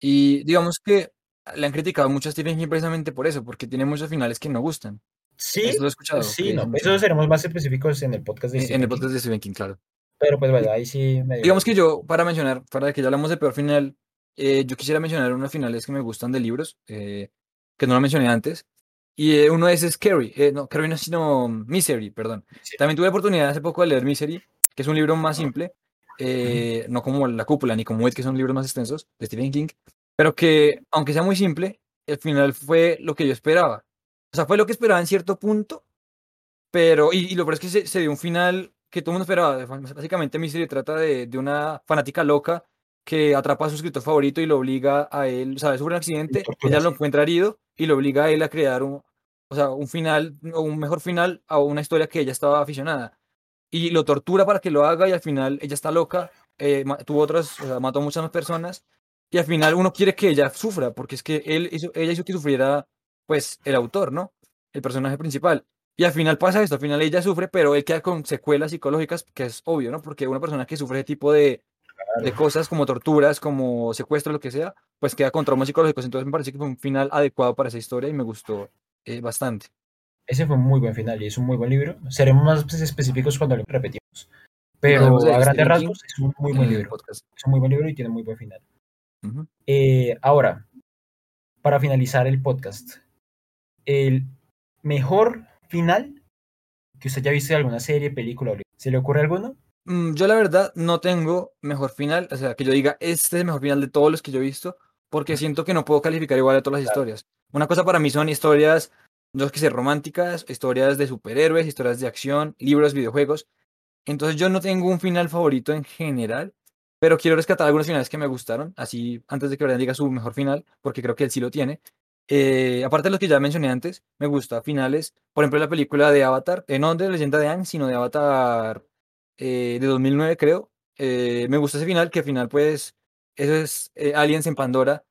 Y digamos que le han criticado mucho a Stephen King precisamente por eso, porque tiene muchos finales que no gustan. Sí, Eso lo he escuchado. sí, no. Eso seremos más específicos en el podcast de En, en Stephen el King. podcast de Stephen King, claro. Pero pues bueno, ahí sí me Digamos que yo, para mencionar, para que ya hablamos de peor final, eh, yo quisiera mencionar unos finales que me gustan de libros. eh, que no lo mencioné antes. Y eh, uno es Carrie, eh, no, Carrie no, sino Misery, perdón. También tuve la oportunidad hace poco de leer Misery, que es un libro más simple, eh, no como La Cúpula ni como It, que son libros más extensos de Stephen King, pero que, aunque sea muy simple, el final fue lo que yo esperaba. O sea, fue lo que esperaba en cierto punto, pero, y, lo peor es que se, se dio un final que todo el mundo esperaba. Básicamente, Misery trata de, de una fanática loca que atrapa a su escritor favorito y lo obliga a él, o sea, sufre un accidente, ella lo encuentra herido y lo obliga a él a crear un, o sea, un final, o un mejor final a una historia que ella estaba aficionada. Y lo tortura para que lo haga y al final ella está loca, eh, tuvo otras, o sea, mató a muchas más personas y al final uno quiere que ella sufra, porque es que él hizo, ella hizo que sufriera, pues, el autor, ¿no? El personaje principal. Y al final pasa esto, al final ella sufre, pero él queda con secuelas psicológicas, que es obvio, ¿no? Porque una persona que sufre ese tipo de, de cosas como torturas, como secuestro, lo que sea, pues queda con traumas psicológicos. Entonces me parece que fue un final adecuado para esa historia y me gustó eh, bastante. Ese fue un muy buen final y es un muy buen libro. Seremos más específicos cuando lo repetimos. Pero a grandes rasgos es un muy buen libro. Es un muy buen libro y tiene muy buen final. Eh, ahora, para finalizar el podcast, el mejor final que usted ya visto de alguna serie, película, ¿se le ocurre alguno? Mm, yo la verdad no tengo mejor final, o sea, que yo diga, este es el mejor final de todos los que yo he visto, porque siento que no puedo calificar igual a todas las historias. Una cosa para mí son historias, no que ser románticas, historias de superhéroes, historias de acción, libros, videojuegos. Entonces yo no tengo un final favorito en general, pero quiero rescatar algunos finales que me gustaron, así antes de que Brian diga su mejor final, porque creo que él sí lo tiene. Eh, aparte de los que ya mencioné antes, me gusta finales, por ejemplo, la película de Avatar, eh, no de Leyenda de Aang, sino de Avatar eh, de 2009, creo. Eh, me gusta ese final, que al final, pues, eso es eh, aliens en Pandora,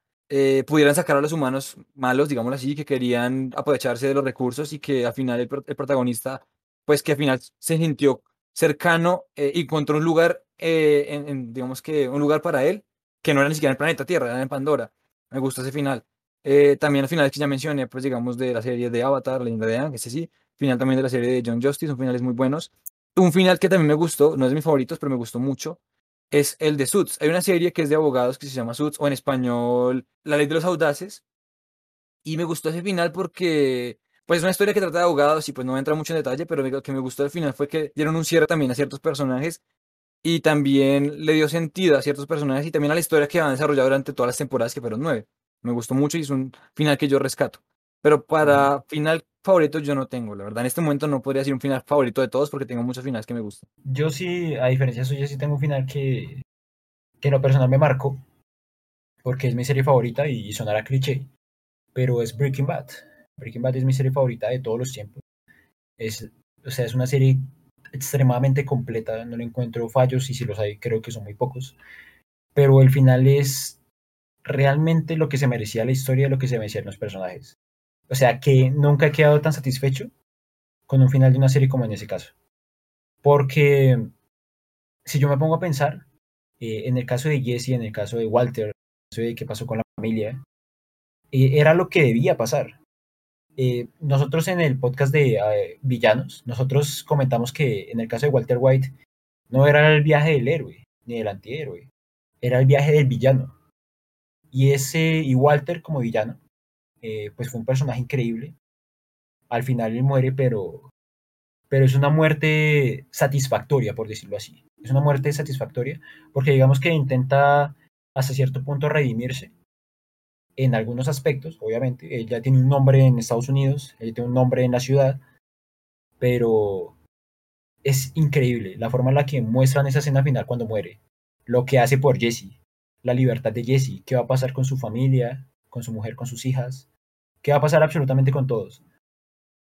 pudieran sacar a los humanos malos, digámoslo así, que querían aprovecharse de los recursos y que al final el, protagonista, pues, que al final se sintió cercano y encontró un lugar, en, digamos que un lugar para él, que no era ni siquiera en el planeta Tierra, era en Pandora. Me gusta ese final. también los finales que ya mencioné, pues digamos de la serie de Avatar, Leyenda de Aang, ese sí. Final también de la serie de John Justice, son finales muy buenos. Un final que también me gustó, no es de mis favoritos, pero me gustó mucho, es el de Suits. Hay una serie que es de abogados que se llama Suits, o en español, La Ley de los Audaces. Y me gustó ese final porque, pues es una historia que trata de abogados y pues no entra mucho en detalle, pero lo que me gustó al final fue que dieron un cierre también a ciertos personajes y también le dio sentido a ciertos personajes y también a la historia que han desarrollado durante todas las temporadas, que fueron nueve. Me gustó mucho y es un final que yo rescato. Pero para final favorito yo no tengo, la verdad. En este momento no podría decir un final favorito de todos porque tengo muchos finales que me gustan. Yo sí, a diferencia suya, sí tengo un final que, que en lo personal me marcó porque es mi serie favorita y sonará cliché, pero es Breaking Bad. Breaking Bad es mi serie favorita de todos los tiempos. Es, o sea, es una serie extremadamente completa, no le encuentro fallos y si los hay creo que son muy pocos. Pero el final es realmente lo que se merecía la historia, lo que se merecían los personajes. O sea, que nunca he quedado tan satisfecho con un final de una serie como en ese caso. Porque si yo me pongo a pensar, eh, en el caso de Jesse, en el caso de Walter, en el caso de qué pasó con la familia, eh, era lo que debía pasar. Eh, nosotros en el podcast de Villanos, nosotros comentamos que en el caso de Walter White, no era el viaje del héroe, ni del antihéroe, era el viaje del villano. Y ese, y Walter como villano, eh, pues fue un personaje increíble. Al final él muere, pero, pero es una muerte satisfactoria, por decirlo así. Es una muerte satisfactoria, porque digamos que intenta hasta cierto punto redimirse en algunos aspectos, obviamente. Él ya tiene un nombre en Estados Unidos, él tiene un nombre en la ciudad, pero es increíble la forma en la que muestran esa escena final cuando muere. Lo que hace por Jesse, la libertad de Jesse, qué va a pasar con su familia, con su mujer, con sus hijas, qué va a pasar absolutamente con todos.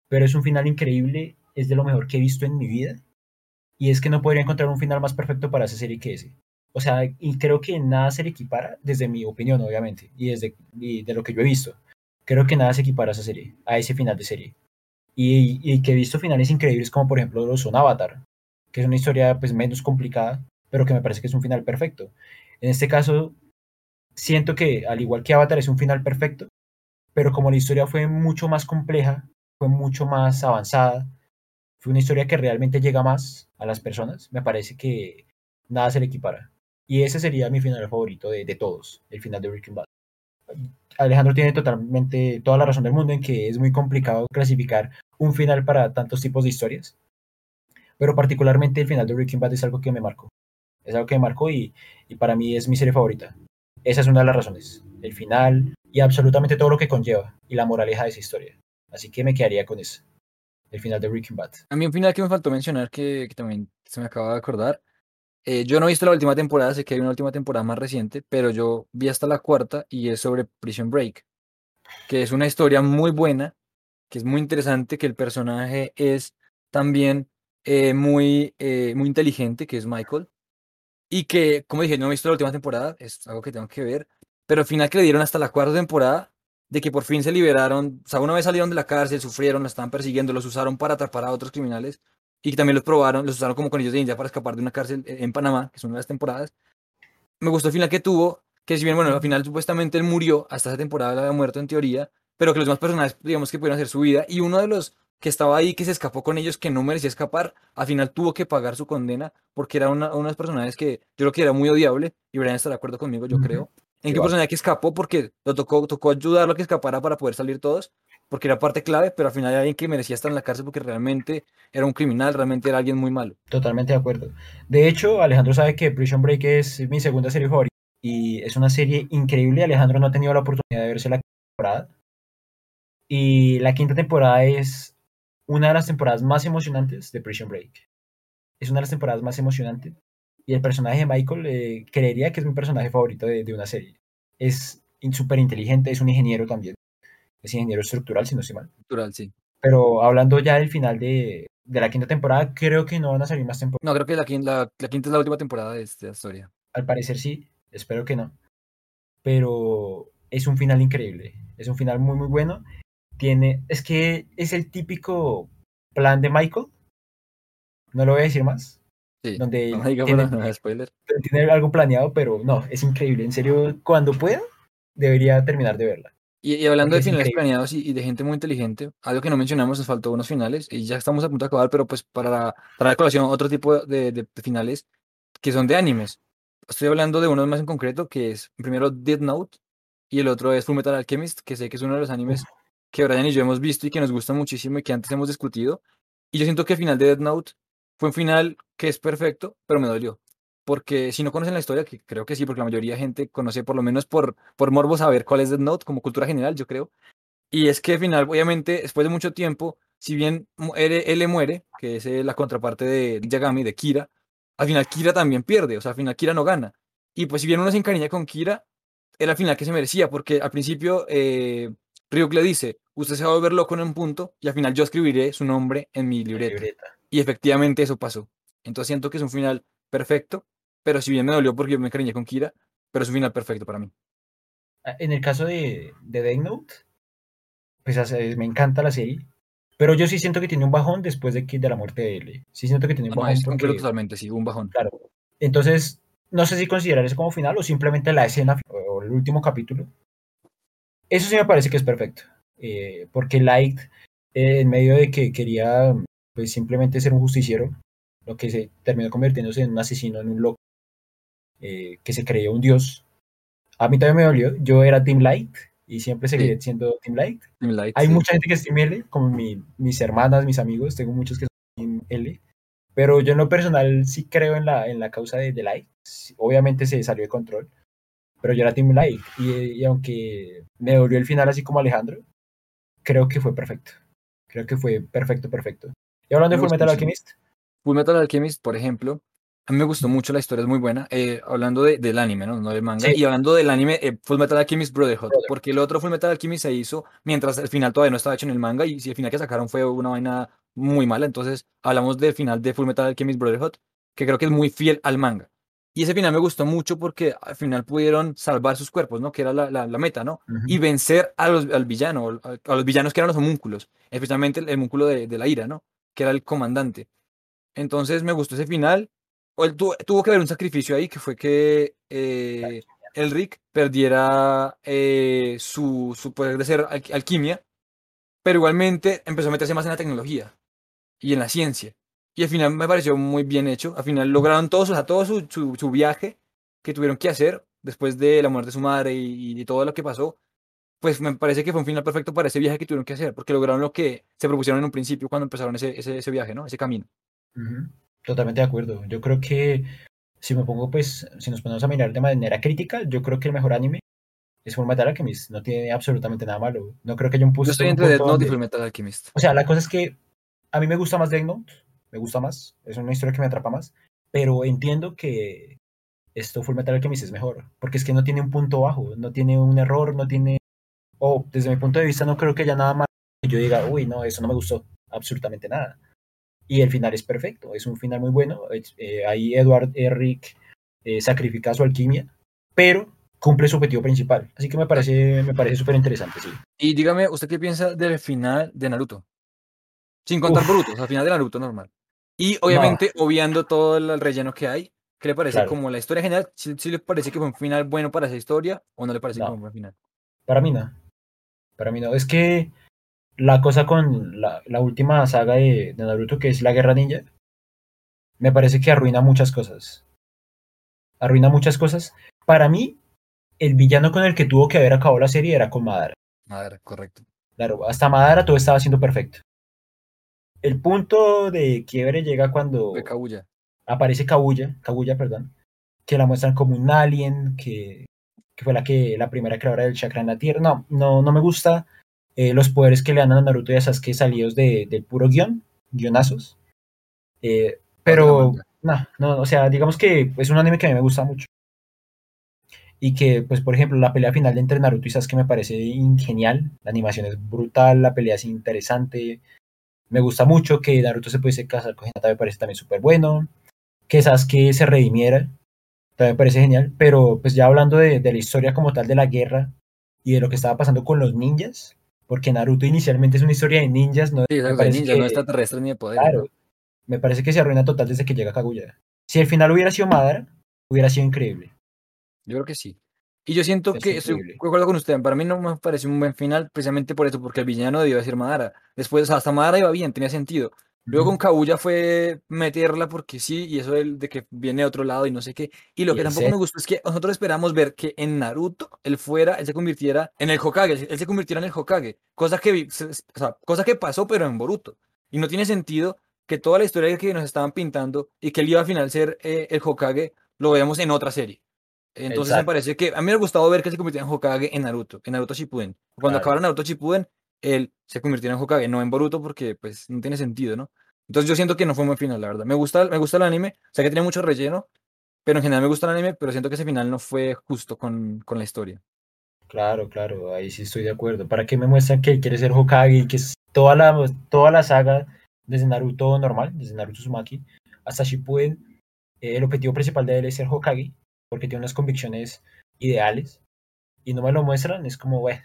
Pero es un final increíble, es de lo mejor que he visto en mi vida. Y es que no podría encontrar un final más perfecto para esa serie que ese. O sea, y creo que nada se le equipara, desde mi opinión, obviamente, y desde de lo que yo he visto. Creo que nada se equipara a esa serie, a ese final de serie. Y, y que he visto finales increíbles como por ejemplo son Avatar, que es una historia pues menos complicada, pero que me parece que es un final perfecto. En este caso, siento que al igual que Avatar es un final perfecto, pero como la historia fue mucho más compleja, fue mucho más avanzada, fue una historia que realmente llega más a las personas, me parece que nada se le equipara. Y ese sería mi final favorito de, todos, el final de Breaking Bad. Alejandro tiene totalmente toda la razón del mundo en que es muy complicado clasificar un final para tantos tipos de historias. Pero particularmente el final de Breaking Bad es algo que me marcó. Es algo que me marcó y, y para mí es mi serie favorita. Esa es una de las razones. El final y absolutamente todo lo que conlleva y la moraleja de esa historia. Así que me quedaría con eso. El final de Breaking Bad. A mí un final que me faltó mencionar que, que también se me acaba de acordar. Eh, yo no he visto la última temporada, sé que hay una última temporada más reciente, pero yo vi hasta la cuarta y es sobre Prison Break, que es una historia muy buena, que es muy interesante, que el personaje es también eh, muy, eh, muy inteligente, que es Michael, y que, como dije, no he visto la última temporada, es algo que tengo que ver, pero al final que le dieron hasta la cuarta temporada, de que por fin se liberaron, o sea, una vez salieron de la cárcel, sufrieron, los estaban persiguiendo, los usaron para atrapar a otros criminales, y también los probaron, los usaron como conillos de India para escapar de una cárcel en Panamá, que es una de las temporadas. Me gustó el final que tuvo, que si bien, bueno, al final supuestamente él murió, hasta esa temporada le había muerto en teoría, pero que los demás personajes, digamos que pudieron hacer su vida, y uno de los que estaba ahí, que se escapó con ellos, que no merecía escapar, al final tuvo que pagar su condena, porque era una, unos personajes que yo creo que era muy odiable, y Brian está de acuerdo conmigo, yo creo, en qué personaje que escapó, porque lo tocó, tocó ayudarlo a que escapara para poder salir todos, porque era parte clave, pero al final era alguien que merecía estar en la cárcel porque realmente era un criminal, realmente era alguien muy malo. Totalmente de acuerdo. De hecho, Alejandro sabe que Prison Break es mi segunda serie favorita y es una serie increíble. Alejandro no ha tenido la oportunidad de verse la temporada. Y la quinta temporada es una de las temporadas más emocionantes de Prison Break. Es una de las temporadas más emocionantes. Y el personaje de Michael eh, creería que es mi personaje favorito de, de una serie. Es súper inteligente, es un ingeniero también. Es ingeniero estructural, si no estoy mal. Estructural, sí. Pero hablando ya del final de, de la quinta temporada, creo que no van a salir más temporadas. No, creo que la, quin- la, la quinta es la última temporada de esta historia. Al parecer sí, espero que no. Pero es un final increíble. Es un final muy, muy bueno. Tiene, es que es el típico plan de Michael. No lo voy a decir más. Sí. Donde No diga tiene, haga spoiler. tiene algo planeado, pero no, es increíble. En serio, cuando pueda, debería terminar de verla. Y, y hablando Porque de es finales planeados y, y de gente muy inteligente, algo que no mencionamos, nos faltó unos finales, y ya estamos a punto de acabar, pero pues para traer a colación otro tipo de, de- de finales que son de animes. Estoy hablando de uno más en concreto, que es primero Death Note, y el otro es Fullmetal Alchemist, que sé que es uno de los animes que Brian y yo hemos visto y que nos gusta muchísimo y que antes hemos discutido. Y yo siento que el final de Death Note fue un final que es perfecto, pero me dolió. Porque si no conocen la historia, que creo que sí, porque la mayoría de gente conoce por lo menos por, por morbo saber cuál es Death Note como cultura general, yo creo. Y es que al final, obviamente, después de mucho tiempo, si bien le muere, que es eh, la contraparte de Yagami, de Kira, al final Kira también pierde, o sea, al final Kira no gana. Y pues si bien uno se encariña con Kira, era al final que se merecía, porque al principio eh, Ryuk le dice, usted se va a volver loco en un punto, y al final yo escribiré su nombre en mi libreta. libreta. Y efectivamente eso pasó. Entonces siento que es un final perfecto, pero si bien me dolió porque yo me encariñé con Kira, pero es un final perfecto para mí. Ah, En el caso de, de Death Note, pues me encanta la serie. Pero yo sí siento que tiene un bajón después de, que, de la muerte de L. Sí siento que tiene un No, bajón concuerdo porque, totalmente, sí, un bajón. claro. Entonces, no sé si considerar eso como final o simplemente la escena o el último capítulo. Eso sí me parece que es perfecto. eh, porque Light, eh, en medio de que quería pues simplemente ser un justiciero, lo que se terminó convirtiéndose en un asesino, en un loco, eh, que se creía un dios. A mí también me dolió. Yo era Team Light y siempre seguiré siendo Team Light. Team Light, Hay sí. mucha gente que es Team L, como mi- mis hermanas, mis amigos, tengo muchos que son Team L. Pero yo en lo personal sí creo en la, en la causa de, de Light. Sí, Obviamente se salió de control, pero yo era Team Light. Y, y aunque me dolió el final así como Alejandro, creo que fue perfecto. Creo que fue perfecto, perfecto. Y hablando de Me gustó Fullmetal mucho. Alchemist, Full Metal Alchemist, por ejemplo, a mí me gustó mucho, la historia es muy buena. eh, hablando de- del anime, ¿no? No del manga. Sí. Y hablando del anime, eh, Full Metal Alchemist Brotherhood, porque el otro Full Metal Alchemist se hizo mientras el final todavía no estaba hecho en el manga y si el final que sacaron fue una vaina muy mala, entonces hablamos del final de Full Metal Alchemist Brotherhood, que creo que es muy fiel al manga. Y ese final me gustó mucho porque al final pudieron salvar sus cuerpos, ¿no? Que era la, la- la meta, ¿no? Y vencer a los, al villano, a, a los villanos que eran los homúnculos, especialmente el, el homúnculo de, de la ira, ¿no? Que era el comandante. Entonces me gustó ese final. O él tuvo, tuvo que haber un sacrificio ahí, que fue que eh, Elric perdiera eh, su, su poder de ser al- alquimia, pero igualmente empezó a meterse más en la tecnología y en la ciencia. Y al final me pareció muy bien hecho. Al final lograron todo, su, o sea, todo su, su, su viaje que tuvieron que hacer después de la muerte de su madre y, y todo lo que pasó, pues me parece que fue un final perfecto para ese viaje que tuvieron que hacer, porque lograron lo que se propusieron en un principio cuando empezaron ese, ese, ese viaje, ¿no? Ese camino. Ujú, Totalmente de acuerdo. Yo creo que si me pongo, pues, si nos ponemos a mirar de manera crítica, yo creo que el mejor anime es Fullmetal Alchemist. No tiene absolutamente nada malo. No creo que haya un, Yo punto, estoy un entre Death Note y donde... Fullmetal Alchemist. O sea, la cosa es que a mí me gusta más Death Note, me gusta más, es una historia que me atrapa más, pero entiendo que esto Fullmetal Alchemist es mejor, porque es que no tiene un punto bajo, no tiene un error, no tiene... O desde mi punto de vista no creo que haya nada más que yo diga, uy, no, eso no me gustó, absolutamente nada. Y el final es perfecto, es un final muy bueno. eh, ahí Edward Eric eh, sacrifica su alquimia, pero cumple su objetivo principal. Así que me parece, me parece súper interesante, sí. Y dígame, ¿usted qué piensa del final de Naruto? Sin contar Uf. Boruto, o sea, el final de Naruto normal. Y obviamente, obviando todo el, el relleno que hay, ¿qué le parece Claro. como la historia general? ¿Sí, sí le parece que fue un final bueno para esa historia o no le parece que fue un buen final? Para mí no. Para mí no. Es que la cosa con la, la última saga de, de Naruto, que es la Guerra Ninja, me parece que arruina muchas cosas. Arruina muchas cosas. Para mí, el villano con el que tuvo que haber acabado la serie era con Madara. A ver, correcto. Claro, hasta Madara todo estaba siendo perfecto. El punto de quiebre llega cuando Fue Kaguya. aparece Kaguya, Kaguya, perdón, que la muestran como un alien, que, que fue la que la primera creadora del chakra en la Tierra. No, no, no me gusta eh, los poderes que le dan a Naruto y a Sasuke salidos de, del puro guion, guionazos. Eh, pero, no, no, o sea, digamos que es un anime que a mí me gusta mucho. Y que, pues, por ejemplo, la pelea final entre Naruto y Sasuke me parece genial. La animación es brutal, la pelea es interesante. Me gusta mucho que Naruto se pudiese casar con Hinata, me parece también súper bueno. Que Sasuke se redimiera, también me parece genial. Pero, pues, ya hablando de, de la historia como tal de la guerra y de lo que estaba pasando con los ninjas, porque Naruto inicialmente es una historia de ninjas, no Sí, me es de parece ninja, que- no extraterrestre ni de poder. Claro, me parece que se arruina total desde que llega Kaguya. Si el final hubiera sido Madara, hubiera sido increíble. Yo creo que sí. Y yo siento Es que estoy de acuerdo con usted. Para mí no me pareció un buen final precisamente por eso, porque el villano debió ser Madara. Después, o sea, hasta Madara iba bien, tenía sentido. Luego con Kaguya fue meterla porque sí, y eso del- de que viene de otro lado y no sé qué. Y lo Y que tampoco set. me gustó es que nosotros esperamos ver que en Naruto él fuera, él se convirtiera en el Hokage, él se convirtiera en el Hokage. Cosa que, o sea, cosa que pasó, pero en Boruto. Y no tiene sentido que toda la historia que nos estaban pintando y que él iba al final a ser eh, el Hokage, lo veamos en otra serie. Entonces me parece que a mí me ha gustado ver que se convirtiera en Hokage en Naruto, en Naruto Shippuden. Cuando Claro. acabara Naruto Shippuden, él se convirtiera en Hokage, no en Boruto, porque pues no tiene sentido, ¿no? Entonces yo siento que no fue un buen final, la verdad. Me gusta, me gusta el anime, sé que tiene mucho relleno, pero en general me gusta el anime, pero siento que ese final no fue justo con, con la historia. Claro, claro, ahí sí estoy de acuerdo. ¿Para qué me muestran que quiere ser Hokage y que toda la, toda la saga, desde Naruto normal, desde Naruto Uzumaki, hasta Shippuden, eh, el objetivo principal de él es ser Hokage, porque tiene unas convicciones ideales, y no me lo muestran, es como, bueno,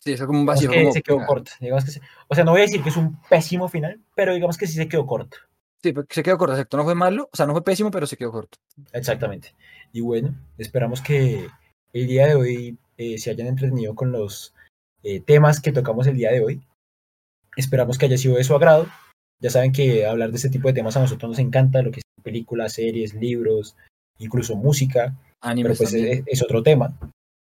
Sí, eso como un digamos vacío. que como, se quedó corto. Digamos que se- o sea, no voy a decir que es un pésimo final, pero digamos que sí se quedó corto. Sí, pero se quedó corto, exacto. No fue malo, o sea, no fue pésimo, pero se quedó corto. Exactamente. Y bueno, esperamos que el día de hoy eh, se hayan entretenido con los eh, temas que tocamos el día de hoy. Esperamos que haya sido de su agrado. Ya saben que hablar de este tipo de temas a nosotros nos encanta, lo que es películas, series, libros, incluso música, pero Animes pues también. es, es otro tema.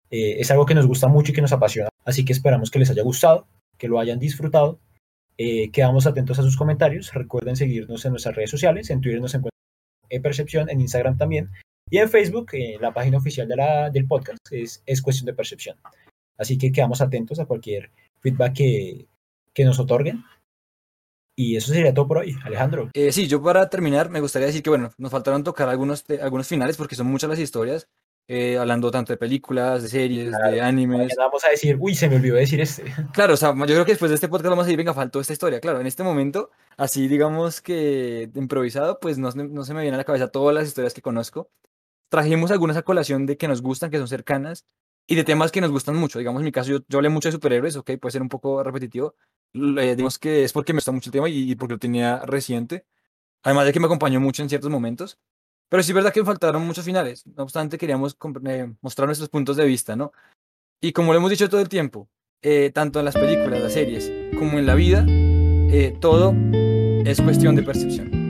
Eh, es algo que nos gusta mucho y que nos apasiona, así que esperamos que les haya gustado, que lo hayan disfrutado. Eh, quedamos atentos a sus comentarios. Recuerden seguirnos en nuestras redes sociales. En Twitter nos encuentran en Percepción, en Instagram también. Y en Facebook, eh, la página oficial de la, del podcast es, es Cuestión de Percepción. Así que quedamos atentos a cualquier feedback que, que nos otorguen. Y eso sería todo por hoy, Alejandro. Eh, sí, yo para terminar me gustaría decir que, bueno, nos faltaron tocar algunos, algunos finales porque son muchas las historias, eh, hablando tanto de películas, de series, de Claro, animes. Mañana vamos a decir, uy, se me olvidó decir este. Claro, o sea, yo creo que después de este podcast vamos a decir, venga, faltó esta historia. Claro, en este momento, así digamos que de improvisado, pues no, no se me viene a la cabeza todas las historias que conozco. Trajimos algunas a colación de que nos gustan, que son cercanas, y de temas que nos gustan mucho. Digamos, en mi caso, yo, yo hablé mucho de superhéroes, ok, puede ser un poco repetitivo. Eh, digamos que es porque me gusta mucho el tema y, y porque lo tenía reciente. Además de que me acompañó mucho en ciertos momentos. Pero sí es verdad que faltaron muchos finales. No obstante, queríamos eh, mostrar nuestros puntos de vista, ¿no? Y como lo hemos dicho todo el tiempo, eh, tanto en las películas, las series, como en la vida, eh, todo es cuestión de percepción.